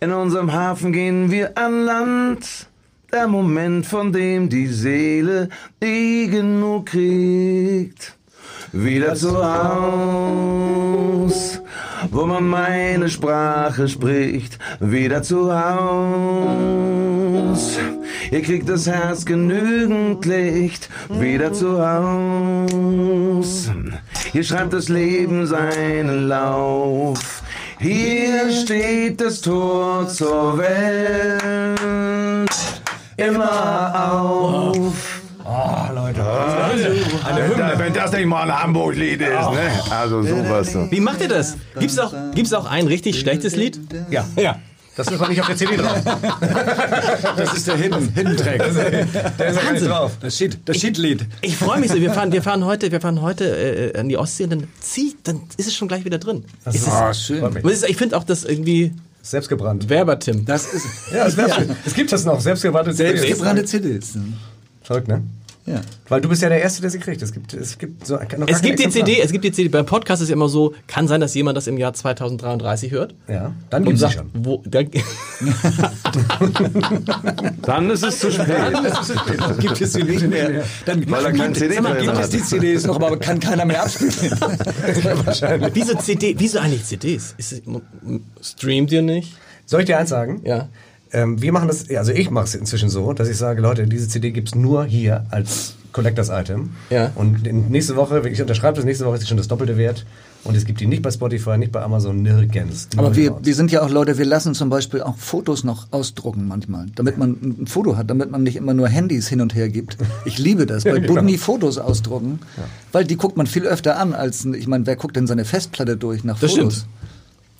F: In unserem Hafen gehen wir an Land. Der Moment, von dem die Seele nie genug kriegt. Wieder zu Haus, wo man meine Sprache spricht. Wieder zu Haus, hier kriegt das Herz genügend Licht. Wieder zu Haus, hier schreibt das Leben seinen Lauf. Hier steht das Tor zur Welt. Immer auf.
E: Oh, Leute.
F: Wenn, wenn das nicht mal ein Hamburg-Lied ist, ne? Also sowas. So.
B: Wie macht ihr das? Gibt's auch, gibt's auch ein richtig schlechtes Lied?
E: Ja, ja. Das ist aber nicht auf der CD drauf.
D: Das ist der Hidden, Hidden Track.
E: Der ist gar nicht drauf.
D: Das Shit, das Shit-Lied.
B: Ich freue mich so. Wir fahren, wir fahren heute, wir fahren heute äh, an die Ostsee und dann zieht, dann ist es schon gleich wieder drin. Ist es,
D: Ah, schön.
B: Ist- ich finde auch das irgendwie
E: Selbstgebrannt.
B: Werber-Tim.
D: Das ist
E: Ja, das wär's. Es gibt das noch. Selbstgebrannte CD.
D: selbstgebrannte CDs.
E: Verrückt, ne?
D: Ja.
E: Weil du bist ja der Erste, der sie kriegt. Es gibt, es gibt so
B: Es gibt die. CD, es gibt die CD. Beim Podcast ist ja immer so, kann sein, dass jemand das im Jahr 2033 hört.
E: Ja, dann gibt sie
B: sagt,
E: schon.
B: wo, da,
F: Dann ist es zu spät.
D: Gibt es sie nicht mehr. Dann
F: Weil er keinen CD-Player
D: gibt es die CDs noch, aber kann keiner mehr abspielen.
B: wieso CD, wieso eigentlich CDs? Ist, es- streamt ihr nicht?
E: Soll ich dir eins sagen?
B: Ja.
E: Ähm, wir machen das, also ich mache es inzwischen so, dass ich sage, Leute, diese CD gibt's nur hier als Collectors Item.
B: Ja.
E: Und nächste Woche, ich unterschreibe das, nächste Woche ist sie schon das doppelte Wert. Und es gibt die nicht bei Spotify, nicht bei Amazon, nirgends.
D: Aber wir, wir sind ja auch Leute, wir lassen zum Beispiel auch Fotos noch ausdrucken manchmal, damit man ein Foto hat, damit man nicht immer nur Handys hin und her gibt. Ich liebe das, bei Budni Fotos ausdrucken, weil die guckt man viel öfter an, als, ich meine, wer guckt denn seine Festplatte durch nach
B: Das
D: Fotos?
B: stimmt.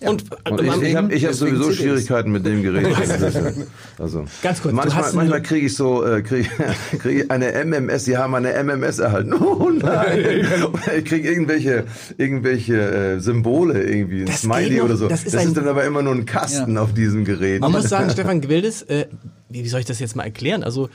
B: Und,
F: Und ich ich habe ich hab sowieso
D: CDs.
F: Schwierigkeiten mit dem Gerät. Also,
B: Ganz kurz,
F: Manchmal, manchmal
B: eine-
F: kriege ich so äh, krieg, krieg ich eine MMS, die haben eine MMS erhalten. Oh nein! Ich kriege irgendwelche, irgendwelche äh, Symbole, irgendwie ein
B: Das
F: Smiley
B: noch.
F: oder so.
B: Das
F: Das
B: ist
F: ist,
B: ein-
F: dann aber immer nur ein Kasten
D: Ja.
F: auf diesem Gerät.
B: man muss sagen, Stefan Gwildes, äh, wie, wie soll ich das jetzt mal erklären? Also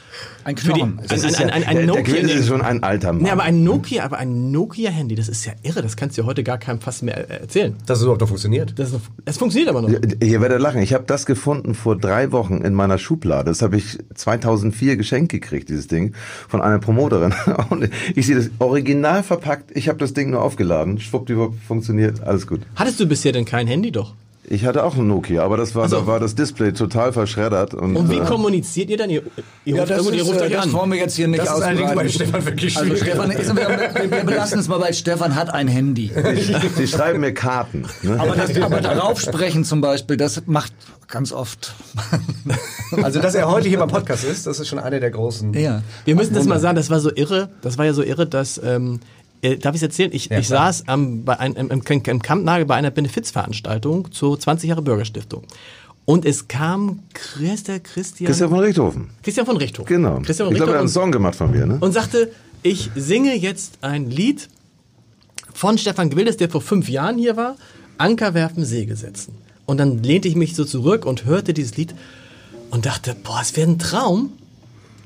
D: Ein
B: für die-
D: Knochen.
B: ein,
D: Das
B: ein,
D: ist
B: ein, ein, ein
F: der, der
B: Nokia.
F: Quill ist schon ein alter Mann.
B: Nee, aber ein Nokia, aber ein Nokia-Handy, das ist ja irre. Das kannst du ja heute gar keinem fast mehr äh, erzählen.
E: Dass es überhaupt noch funktioniert.
B: Das, ist noch, das funktioniert aber noch.
F: Ihr werdet lachen. Ich habe das gefunden vor drei Wochen in meiner Schublade. Das habe ich 2004 geschenkt gekriegt, dieses Ding, von einer Promoterin. Und ich sehe das original verpackt. Ich habe das Ding nur aufgeladen. Schwuppdiwupp, funktioniert, alles gut.
B: Hattest du bisher denn kein Handy doch?
F: Ich hatte auch ein Nokia, aber das war,
B: Ach so.
F: da war das Display total verschreddert. Und,
B: Und wie
F: äh,
B: kommuniziert ihr dann? Ihr, ihr
D: Ja,
B: ruft,
D: das, ist,
B: ruft
D: äh,
B: euch
D: das wollen wir jetzt hier nicht
E: Das ist allerdings bei
D: ausbreiten.
E: Stefan wirklich
D: Also
E: schwierig.
D: Stefan, ist, wir, wir belassen es mal bei Stefan hat ein Handy.
F: Sie schreiben mir Karten. Ne?
D: Aber, das, aber darauf sprechen zum Beispiel, das macht ganz oft.
E: Also, dass er heute hier beim Podcast ist, das ist schon eine der großen.
D: Ja.
B: Wir müssen das mal sagen, das war so irre, das war ja so irre, dass, ähm, äh, darf ich es erzählen? Ich,
E: Ja,
B: ich saß am, bei ein, im, im, im Kampnagel bei einer Benefizveranstaltung zur 20 Jahre Bürgerstiftung. Und es kam Christa Christian,
F: Christian von Richthofen.
B: Christian von Richthofen.
F: Genau.
B: Christian von
F: ich glaube, er hat einen
B: Richthofen
F: Song gemacht von mir. Ne?
B: und sagte, ich singe jetzt ein Lied von Stefan Gwildes, der vor fünf Jahren hier war, Anker werfen, Segel setzen. Und dann lehnte ich mich so zurück und hörte dieses Lied und dachte, boah, es wäre ein Traum,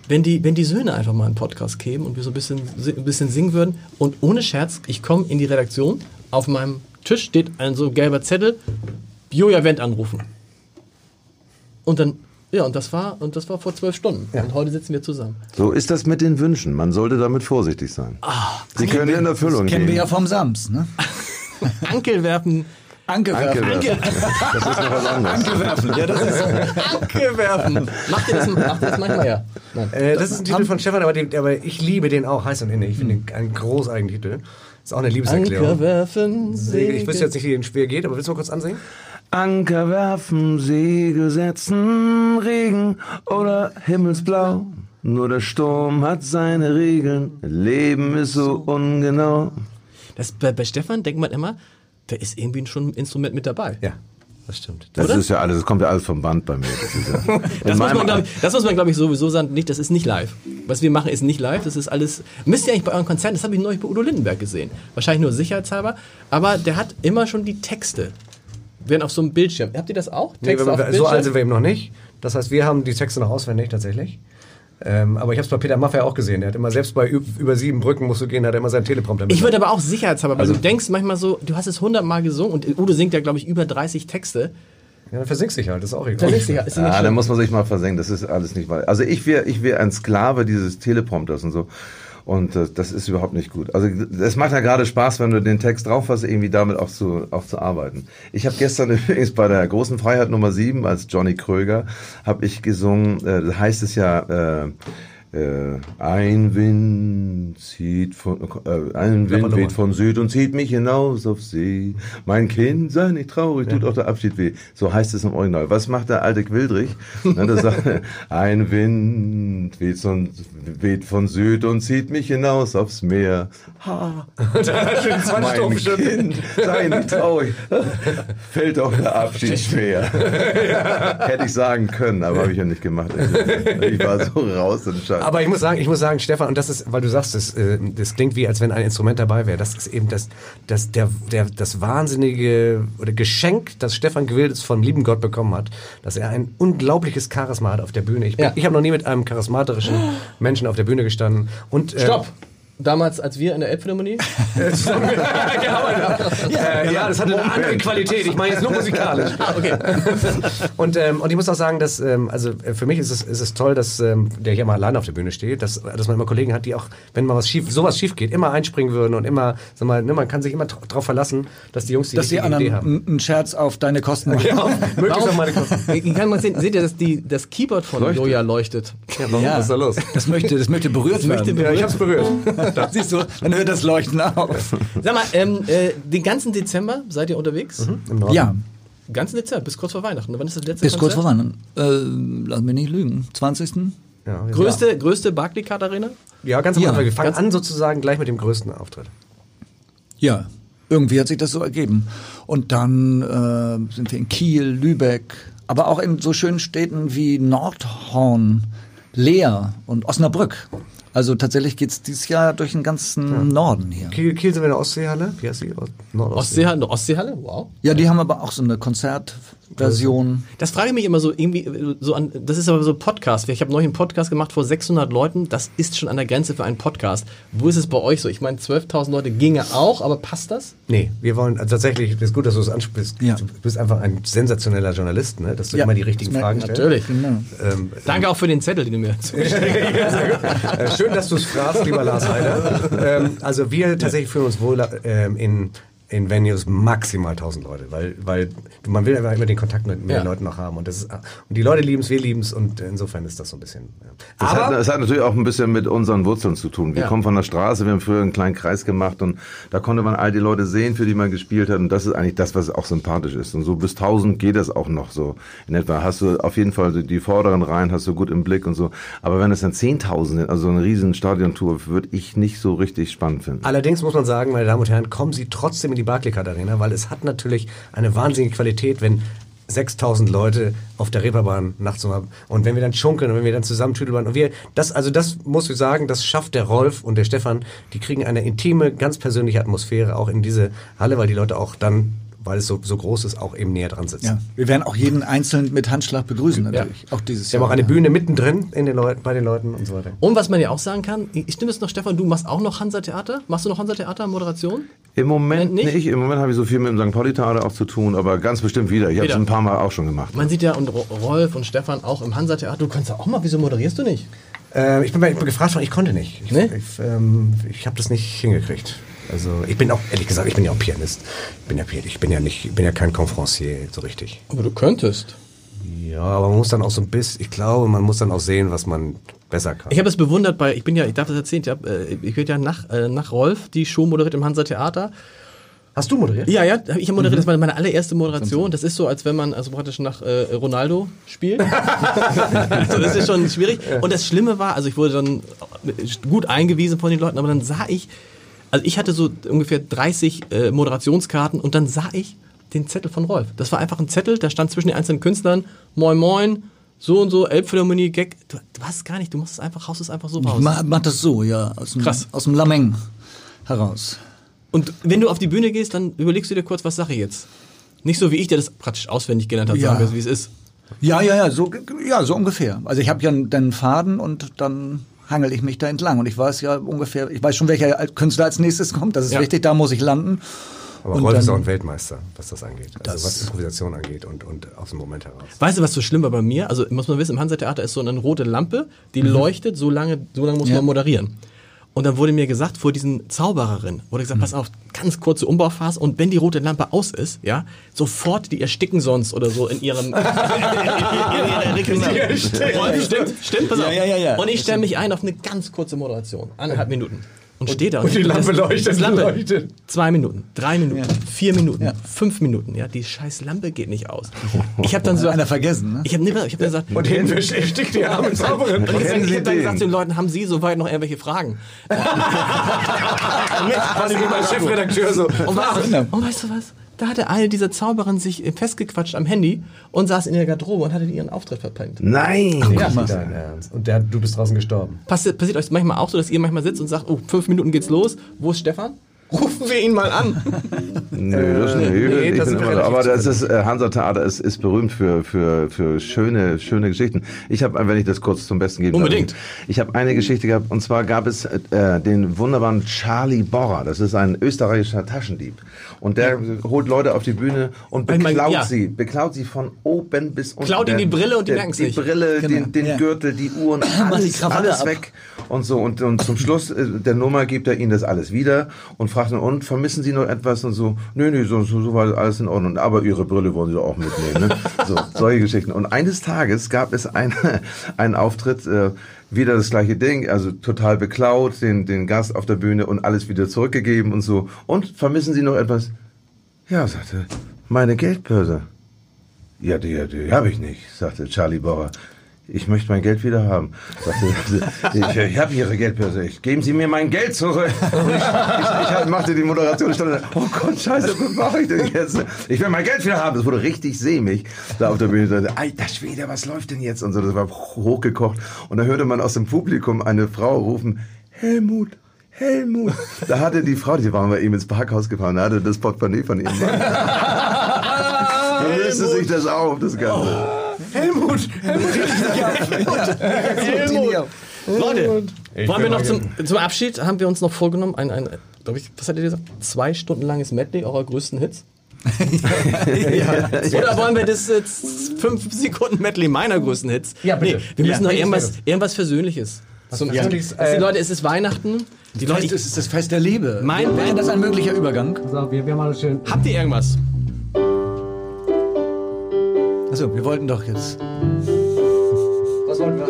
B: wenn die, wenn die Söhne einfach mal einen Podcast kämen und wir so ein bisschen, ein bisschen singen würden. Und ohne Scherz, ich komme in die Redaktion, auf meinem Tisch steht ein so gelber Zettel, Joja Wendt anrufen. Und dann, ja, und das war, und das war vor zwölf Stunden. Und heute sitzen wir zusammen.
F: So ist das mit den Wünschen. Man sollte damit vorsichtig sein. Sie können in Erfüllung
D: Kennen wir
F: gehen.
D: ja vom Sams, ne?
B: Ankel werfen,
D: Anke
F: Anke
D: werfen.
F: werfen. Das ist noch was anderes.
D: werfen. Ja, das ist
B: Ankel werfen. Macht ihr das, macht ihr das manchmal ja? Nein.
E: Äh, das ist ein Titel von Stefan, aber, den, aber ich liebe den auch heiß und innig. Ich finde den einen großartigen Titel. Ist auch eine
B: Anker
E: Liebeserklärung.
B: werfen,
E: Ich wüsste jetzt nicht, wie den schwer geht, aber willst du mal kurz ansehen?
F: Anker werfen, Segel setzen, Regen oder Himmelsblau. Nur der Sturm hat seine Regeln, Leben ist so ungenau.
B: Das, bei, bei Stefan denkt man immer, da ist irgendwie schon ein Instrument mit dabei.
E: Ja, das stimmt.
F: Das
B: Oder?
F: ist ja alles, das kommt ja alles vom Band bei mir. Das, ist ja,
B: Das muss, man, glaub ich, das muss man, glaube ich, sowieso sagen, nicht, das ist nicht live. Was wir machen, ist nicht live, das ist alles, müsst ihr eigentlich bei euren Konzerten, das habe ich neulich bei Udo Lindenberg gesehen. Wahrscheinlich nur sicherheitshalber, aber der hat immer schon die Texte. Werden auf so einem Bildschirm. Habt ihr das auch?
E: Nee,
B: Texte
E: wir,
B: auf dem
E: so alt sind wir eben noch nicht. Das heißt, wir haben die Texte noch auswendig tatsächlich. Ähm, aber ich habe es bei Peter Maffay auch gesehen. Der hat immer, selbst bei üb- über sieben Brücken musst du gehen, hat er immer seinen Teleprompter mit.
B: Ich würde aber auch sicherheitshalber, weil
E: Also-
B: du denkst manchmal so, du hast es hundertmal gesungen und Udo singt ja, glaube ich, über 30 Texte.
E: ja, dann versinkst dich halt, das ist auch egal.
B: Verlegst dich ja, ist ja
F: Ah, da
B: schlimm.
F: muss man sich mal versenken, das ist alles nicht wahr. Also ich wäre ich wär ein Sklave dieses Teleprompters und so. Und äh, das ist überhaupt nicht gut. Also es macht ja gerade Spaß, wenn du den Text drauf hast, irgendwie damit auch zu, auch zu arbeiten. Ich habe gestern übrigens bei der großen Freiheit Nummer 7 als Johnny Kröger, habe ich gesungen, äh, heißt es ja, äh, äh, ein Wind zieht von, äh, ein Wind weht von Süd und zieht mich hinaus auf See. Mein Kind, sei nicht traurig, tut auch der Abschied weh. So heißt es im Original. Was macht der alte Quildrich? Ein Wind weht von, weht von Süd und zieht mich hinaus aufs Meer. Ha. mein Kind, sei nicht traurig. Fällt auch der Abschied schwer. Hätte ich sagen können, aber habe ich ja nicht gemacht. Ich war so raus und scheiße.
E: Aber ich muss sagen, ich muss sagen, Stefan, und das ist, weil du sagst, das, äh, das klingt wie, als wenn ein Instrument dabei wäre. Das ist eben das, das, der, der, das wahnsinnige oder Geschenk, das Stefan Gewildes vom lieben Gott bekommen hat, dass er ein unglaubliches Charisma hat auf der Bühne. Ich, bin-
B: Ja.
E: ich habe noch nie mit einem charismatischen Menschen auf der Bühne gestanden. Und, äh,
B: Stopp! Damals, als wir in der Elbphilharmonie.
E: Ja, ja, das hatte eine andere Qualität. Ich meine jetzt nur musikalisch.
B: okay.
E: Und, ähm, und ich muss auch sagen, dass ähm, also äh, für mich ist es, ist es toll, dass ähm, der hier mal alleine auf der Bühne steht, dass, dass man immer Kollegen hat, die auch, wenn mal was schief, sowas schief geht, immer einspringen würden und immer, sag mal, ne, man kann sich immer darauf verlassen, dass die Jungs die
D: Dass die
E: richtige Idee
D: anderen
E: haben.
D: einen einen Scherz auf deine Kosten machen.
E: Ja, möglichst auf meine Kosten.
B: Kann mal sehen, seht ihr, dass die, das Keyboard von
F: Leuchtet.
B: Joja leuchtet?
D: Ja,
F: Was ist da los?
D: Das möchte, das möchte berührt werden.
E: Ja, ich hab's berührt.
D: Siehst du, dann hört das Leuchten auf.
B: Sag mal, ähm, äh, den ganzen Dezember seid ihr unterwegs?
E: Im Norden.
D: Ja,
B: Den ganzen Dezember, bis kurz vor Weihnachten. Wann ist das letzte
D: bis kurz vor
B: Konzert?
D: Weihnachten. Äh, lass mich nicht lügen. 20.
E: Ja,
B: Größte, größte Barclaycard Arena?
E: Ja, ganz am
D: Ja,
E: Anfang. Wir fangen
B: ganz-
E: an sozusagen gleich mit dem größten Auftritt.
D: Ja, irgendwie hat sich das so ergeben. Und dann äh, sind wir in Kiel, Lübeck, aber auch in so schönen Städten wie Nordhorn, Leer und Osnabrück. Also tatsächlich geht's dieses Jahr durch den ganzen Norden hier.
E: Kiel, Kiel sind wir in der Ostseehalle. Wie heißt die? Ost- Nordostsee.
B: Ostseehalle? Wow.
D: Ja, die haben aber auch so eine Konzertversion.
B: Das frage ich mich immer so irgendwie so an, das ist aber so Podcast. Ich habe neulich einen Podcast gemacht vor 600 Leuten. Das ist schon an der Grenze für einen Podcast. Wo ist es bei euch so? Ich meine, 12.000 Leute ginge auch, aber passt das?
E: Nee, wir wollen also tatsächlich, das ist gut, dass du es ansprichst.
D: Ja.
E: Du bist einfach ein sensationeller Journalist, ne? dass du
D: Ja,
E: immer die richtigen Fragen stellst.
B: Natürlich.
E: Ähm,
B: Danke auch für den Zettel, den du mir
E: äh, schön, dass du es fragst, lieber Lars Heider. Ähm, also wir tatsächlich fühlen uns wohl ähm, in, in Venues maximal 1000 Leute, weil, weil man will einfach immer den Kontakt mit, mit
B: Ja.
E: Leuten noch haben. Und, das ist, und die Leute lieben es, wir lieben es und insofern ist das so ein bisschen... Ja.
F: Das
E: Aber
F: hat, es hat natürlich auch ein bisschen mit unseren Wurzeln zu tun. Wir
B: Ja.
F: kommen von der Straße, wir haben früher einen kleinen Kreis gemacht und da konnte man all die Leute sehen, für die man gespielt hat. Und das ist eigentlich das, was auch sympathisch ist. Und so bis 1000 geht das auch noch so in etwa. Hast du auf jeden Fall die vorderen Reihen, hast du gut im Blick und so. Aber wenn es dann 10.000 sind, also so eine riesen Stadiontour, würde ich nicht so richtig spannend finden.
E: Allerdings muss man sagen, meine Damen und Herren, kommen Sie trotzdem in die Barclaycard Arena, weil es hat natürlich eine wahnsinnige Qualität, wenn 6000 Leute auf der Reeperbahn nachts um. Und wenn wir dann schunkeln und wenn wir dann zusammen Tüdelbahn und wir, das, also das muss ich sagen, das schafft der Rolf und der Stefan, die kriegen eine intime, ganz persönliche Atmosphäre auch in diese Halle, weil die Leute auch dann, weil es so, so groß ist, auch eben näher dran sitzen.
D: Ja, wir werden auch jeden einzeln mit Handschlag begrüßen natürlich. Auch dieses
E: Wir haben auch eine Bühne mittendrin in den Leuten, bei den Leuten und so weiter.
B: Und was man ja auch sagen kann, ich stimme es noch, Stefan, du machst auch noch Hansa-Theater? Machst du noch Hansa-Theater, Moderation?
F: Im Moment
B: Nicht?
F: nicht. Im Moment habe ich so viel mit dem St. Pauli-Theater auch zu tun, aber ganz bestimmt wieder. Ich habe es ein paar Mal auch schon gemacht.
B: Man sieht ja, und Ro- Rolf und Stefan auch im Hansa-Theater. Du kannst ja auch mal, wieso moderierst du nicht?
E: Äh, ich, bin, ich bin gefragt worden, ich konnte nicht. Ich,
B: Nee?
E: ich, ähm, ich habe das nicht hingekriegt. Also ich bin auch, ehrlich gesagt, ich bin ja auch Pianist. Ich bin ja, Pianist, ich bin ja nicht, ich bin ja kein Conferencier so richtig.
B: Aber du könntest.
E: Ja, aber man muss dann auch so ein bisschen, ich glaube, man muss dann auch sehen, was man besser kann.
B: Ich habe es bewundert bei, ich bin ja, ich darf das erzählen, ich, hab, äh, ich werde ja nach, äh, nach Rolf die Show moderiert im Hansa-Theater.
E: Hast du moderiert?
B: Ja, ja, ich habe moderiert, das war meine allererste Moderation. Das ist so, als wenn man also praktisch nach äh, Ronaldo spielt. also das ist schon schwierig. Und das Schlimme war, also ich wurde dann gut eingewiesen von den Leuten, aber dann sah ich, also ich hatte so ungefähr 30 äh, Moderationskarten und dann sah ich den Zettel von Rolf. Das war einfach ein Zettel, da stand zwischen den einzelnen Künstlern, moin moin, so und so, Elbphilharmonie, Gag. Du, du hast es gar nicht, du musst es einfach, haust es einfach so
D: Ich
B: raus.
D: mach, mach das so, ja, aus dem,
B: Krass.
D: aus dem Lameng heraus.
B: Und wenn du auf die Bühne gehst, dann überlegst du dir kurz, was sage ich jetzt? Nicht so wie ich, der das praktisch auswendig gelernt hat,
D: Ja.
B: sagen wir, wie es ist.
D: Ja, ja, ja, so, ja, so ungefähr. Also ich habe ja einen Faden und dann hangel ich mich da entlang und ich weiß ja ungefähr, ich weiß schon, welcher Künstler als nächstes kommt. Das ist
B: Ja.
D: wichtig, da muss ich landen.
E: Aber
D: Und
E: Rolf ist
D: dann-
E: auch ein Weltmeister, was das angeht. Also
D: Das-
E: was Improvisation angeht und, und aus dem Moment heraus.
B: Weißt du, was so schlimm war bei mir? Also muss man wissen, im Hansa-Theater ist so eine rote Lampe, die leuchtet, so lange, so lange muss
D: Ja.
B: man moderieren. Und dann wurde mir gesagt, vor diesen Zaubererin, wurde gesagt, pass auf, ganz kurze Umbauphase und wenn die rote Lampe aus ist, ja, sofort, die ersticken sonst oder so in ihrem in ihrer Requisite. Rolf, Stimmt, stimmt, pass auf.
D: Ja, ja, ja, ja.
B: Und ich stelle mich ein auf eine ganz kurze Moderation, anderthalb Minuten. Und stehe da.
E: und die Lampe leuchtet,
B: das Lampe,
E: leuchtet.
B: Zwei Minuten, drei Minuten,
D: Ja.
B: vier Minuten,
D: Ja.
B: fünf Minuten. Ja, die scheiß Lampe geht nicht aus. Ich habe dann so,
D: Einer vergessen, ne?
B: ich habe nee, ich hab dann gesagt,
E: Und hinten erstickt die arme Zauberin.
B: und ich, ich habe dann
F: den?
B: gesagt zu den Leuten, haben Sie soweit noch irgendwelche Fragen?
E: Quasi wie mein Chefredakteur so.
B: Und und weißt du was? Da hatte eine dieser Zauberinnen sich äh, festgequatscht am Handy und saß in der Garderobe und hatte ihren Auftritt verpennt.
F: Nein!
E: Ja, dein Ernst. Und der, du bist draußen gestorben.
B: Passiert, passiert euch manchmal auch so, dass ihr manchmal sitzt und sagt, oh, fünf Minuten geht's los. Wo ist Stefan? Rufen wir ihn mal an.
F: Nö, das ist
E: nee,
F: ich
E: das
F: bin
E: sind wir
F: immer so.
E: relativ
F: Aber das ist, äh, Hansa Theater ist, ist berühmt für, für, für schöne, schöne Geschichten. Ich habe, wenn ich das kurz zum Besten gebe.
B: Unbedingt.
F: Ich habe eine Geschichte gehabt, und zwar gab es äh, den wunderbaren Charlie Borrer. Das ist ein österreichischer Taschendieb. Und der holt Leute auf die Bühne und
B: Ich mein,
F: beklaut
B: ja.
F: sie. Beklaut sie von oben bis unten.
B: Klaut ihnen die Brille und die merken's
F: Die. Brille,
D: Genau.
F: den, den
D: Ja.
F: Gürtel, die Uhren, alles, alles
D: ab.
F: weg. Und so. Und, und zum Schluss äh, der Nummer gibt er ihnen das alles wieder und fragt dann, und vermissen Sie noch etwas? Und so, nö, nö, so, so, so war alles in Ordnung. Aber Ihre Brille wollen Sie auch mitnehmen. Ne? So, solche Geschichten. Und eines Tages gab es ein, einen Auftritt, äh, wieder das gleiche Ding, also total beklaut, den, den Gast auf der Bühne und alles wieder zurückgegeben und so. Und vermissen Sie noch etwas? Ja, sagte, meine Geldbörse. Ja, die, die habe ich nicht, sagte Charlie Bauer. Ich möchte mein Geld wieder haben. Sagte, ich, ich habe Ihre Geldbörse. Ich, geben Sie mir mein Geld zurück. Und ich, ich, ich machte die Moderation. Ich stand da, oh Gott, scheiße, was mache ich denn jetzt? Ich will mein Geld wieder haben. Das wurde richtig sämig da auf der Bühne. Ich Alter Schwede, was läuft denn jetzt? Und so, das war hochgekocht. Und da hörte man aus dem Publikum eine Frau rufen, Helmut, Helmut. Da hatte die Frau, die waren bei ihm ins Parkhaus gefahren, da hatte das Portemonnaie von ihm. Dann löste sich das auf, das Ganze.
B: Helmut! Helmut! Leute, wollen wir noch zum, zum Abschied, haben wir uns noch vorgenommen, ein, ein glaub ich, was hat ihr gesagt? Zwei Stunden langes Medley eurer größten Hits? Oder wollen wir das jetzt fünf Sekunden Medley meiner größten Hits?
E: Ja, bitte.
B: Nee, wir
E: Ja,
B: müssen noch
E: bitte,
B: irgendwas, irgendwas Versöhnliches. Zum, Also die
E: äh,
B: Leute, es ist Weihnachten. Die Leute,
D: es ist das Fest der Liebe.
B: Mein
D: Wäre das ein möglicher Übergang?
E: So, wir, wir machen schön.
B: habt ihr irgendwas?
D: Also, wir wollten doch jetzt.
E: Was wollen wir?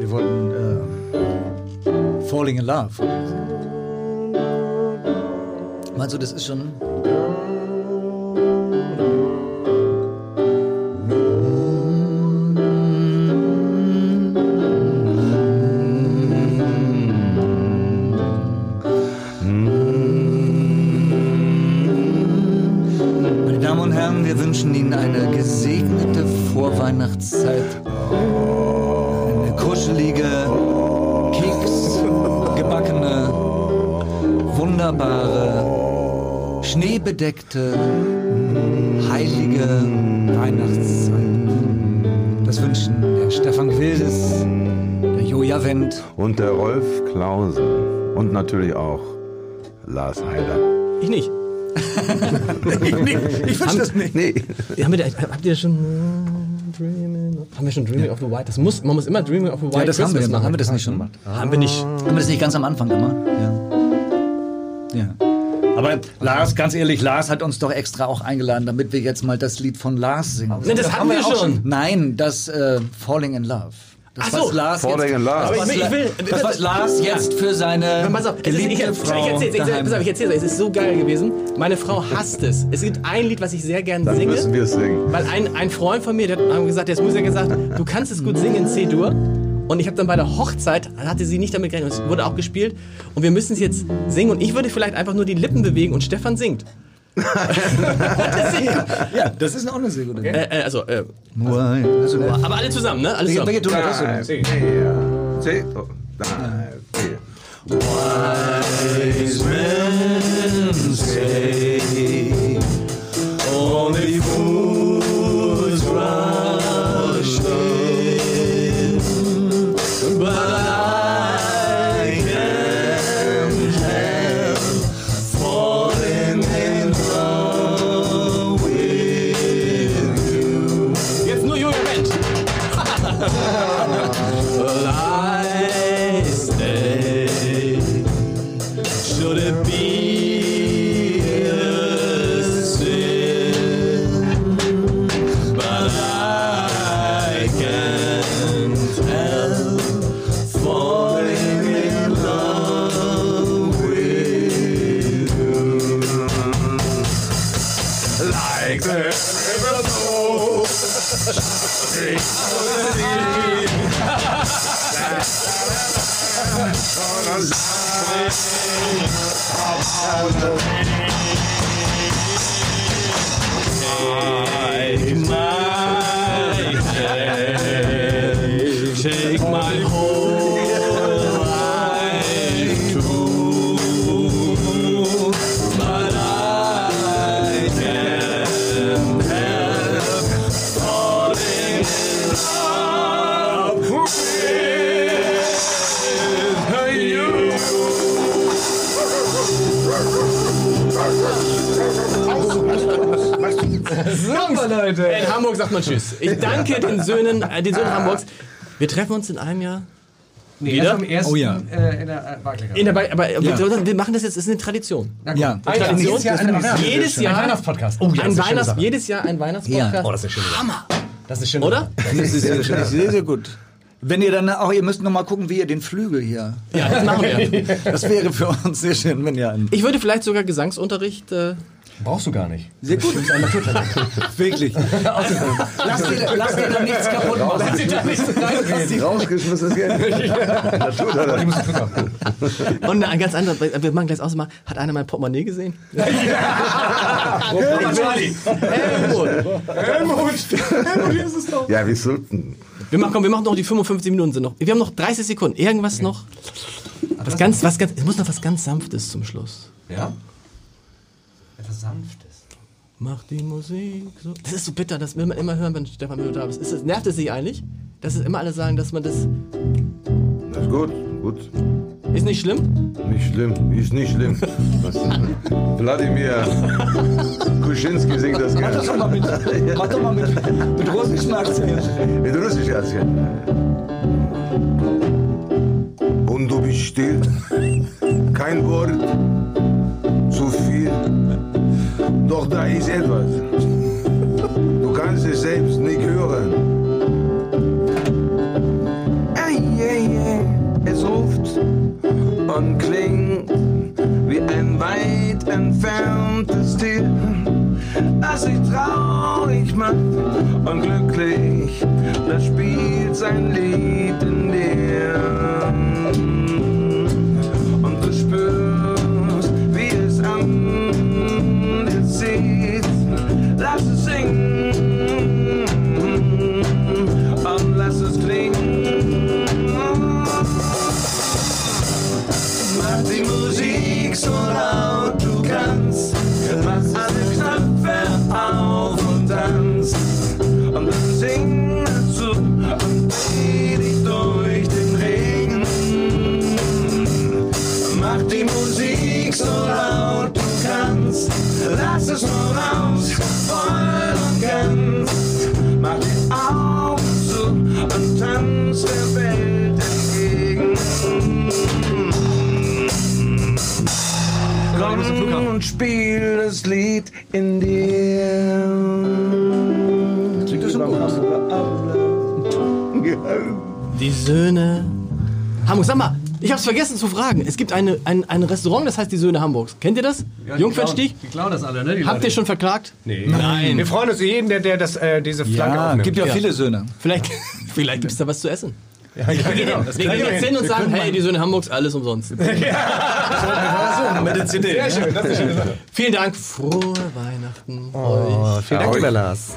D: Wir wollten äh, Falling in Love. Meinst du, das ist schon. Herren, wir wünschen Ihnen eine gesegnete Vorweihnachtszeit. Eine kuschelige, Keks, gebackene, wunderbare, schneebedeckte, heilige Weihnachtszeit. Das wünschen der Stefan Quildes, der Joja Wendt.
F: Und der Rolf Klausen. Und natürlich auch Lars Heider.
B: Ich nicht.
D: Ich wünsche das nicht.
F: Nee.
B: Haben wir, habt ihr schon äh, Dreaming? of- Haben wir schon Dreaming of the White? Das muss, man muss immer Dreaming of the White
D: Ja, das haben wir,
B: Christmas machen.
D: haben wir das nicht schon gemacht?
B: Haben wir nicht.
D: Haben wir das nicht ganz am Anfang immer? Ja. Ja. Aber Lars, ganz ehrlich, Lars hat uns doch extra auch eingeladen, damit wir jetzt mal das Lied von Lars singen.
B: Ne, das haben wir
D: auch
B: schon.
D: Nein, das äh, Falling in Love. Das,
B: Ach so,
D: was Lars
F: Falling
D: jetzt,
F: Love.
D: Das, was,
B: ich will- ich will-
D: das, was Lars jetzt für seine
B: Pass auf, es ist, ich, ich,
D: geliebte
B: ich,
D: Frau
B: erzähl's, ich, pass auf, ich erzähl's euch, es ist so geil gewesen. Meine Frau hasst es. Es gibt ein Lied, was ich sehr gern
F: Dann
B: singe.
F: müssen wir es singen.
B: Weil ein, ein Freund von mir, der hat gesagt, der ist Musiker gesagt, du kannst es gut singen in C-Dur. Und ich habe dann bei der Hochzeit, hatte sie nicht damit gerechnet, es wurde auch gespielt. Und wir müssen es jetzt singen. Und ich würde vielleicht einfach nur die Lippen bewegen und Stefan singt.
D: Ja, das ist auch eine sehr gute Idee.
B: Äh, äh, also, äh,
D: Also,
B: aber alle zusammen, ne? Alle zusammen.
F: Drei, vier, zehn, oh, drei, vier.
G: Only
B: Tschüss. Ich danke den Söhnen, äh, den Söhnen Hamburgs. Wir treffen uns in einem Jahr.
E: Nee,
B: Wieder?
E: erst am ersten,
D: Oh ja.
E: äh, in der äh, Barclaycard.
B: In der Ba- aber
D: Ja.
B: wir, wir machen das jetzt, das ist eine Tradition.
D: Ja.
E: Ah, ja,
B: Tradition.
E: jedes Jahr ein
B: Jedes
E: ein
B: Jahr
E: Weihnachtspodcast. Oh, ja,
B: ein
E: das ist eine schöne
B: Weihnachts,
E: Sache.
B: jedes Jahr ein Weihnachtspodcast.
E: Oh, das ist eine schöne Hammer. Das ist eine schöne
B: Oder?
D: Das ist sehr, sehr, sehr, sehr gut. Wenn ihr dann auch, ihr müsst noch mal gucken, wie ihr den Flügel hier.
B: Ja, das machen wir.
D: Das wäre für uns sehr schön, wenn ihr einen.
B: Ich würde vielleicht sogar Gesangsunterricht. Äh,
E: Brauchst du gar nicht.
D: Sehr gut. Wirklich. Lass dir, lass dir da nichts kaputt machen.
F: Rausgeschmissenes Geld. Naturtalent.
B: und eine ganz andere, wir machen gleich aus, mal, hat einer mein Portemonnaie gesehen? Helmut.
F: Ja, wir sollten.
B: Wir machen, komm, wir machen noch die 55 Minuten sind noch. Wir haben noch 30 Sekunden. Irgendwas noch? Was ganz, was ganz, es muss noch was ganz Sanftes zum Schluss.
E: Ja? Etwas Sanftes.
B: Mach die Musik so. Das ist so bitter, das will man immer hören, wenn Stefan Müller da ist. ist. das- Nervt es sich eigentlich? Dass es immer alle sagen, dass man das.
F: Das ist gut, gut.
B: Ist nicht schlimm?
F: Nicht schlimm, ist nicht schlimm. Wladimir Kuschinski singt das
D: Mach doch
F: gerne.
D: mal mit, mach doch mal mit, mit russischen Akzent.
F: Mit Russisch erzählen. Und du bist still, kein Wort. Doch da ist etwas. Du kannst es selbst nicht hören. Ey, ey, ey, es ruft und klingt wie ein weit entferntes Tier, das sich traurig macht und glücklich, das spielt sein Lied in dir.
B: Vergessen zu fragen. Es gibt eine, ein, ein Restaurant, das heißt die Söhne Hamburgs. Kennt ihr das? Jungfernstich?
E: Die klauen das alle, ne? Die
B: Habt
E: Leute.
B: ihr schon verklagt?
E: Nee. Nein. Wir freuen uns über jeden, der, der das, äh, diese Flagge
D: Ja,
E: aufnimmt.
D: gibt ja,
B: Ja.
D: viele Söhne.
B: Vielleicht, vielleicht gibt's da was zu essen.
E: ja, ja, genau. Das
B: Wir gehen
E: kriegen wir
B: jetzt
E: hin.
B: und sagen, hey, die Söhne Hamburgs, alles umsonst.
D: Mit der CD.
E: Sehr schön, das ist eine schöne Sache.
B: Vielen Dank, frohe Weihnachten euch.
E: Oh, vielen Dank, Lars.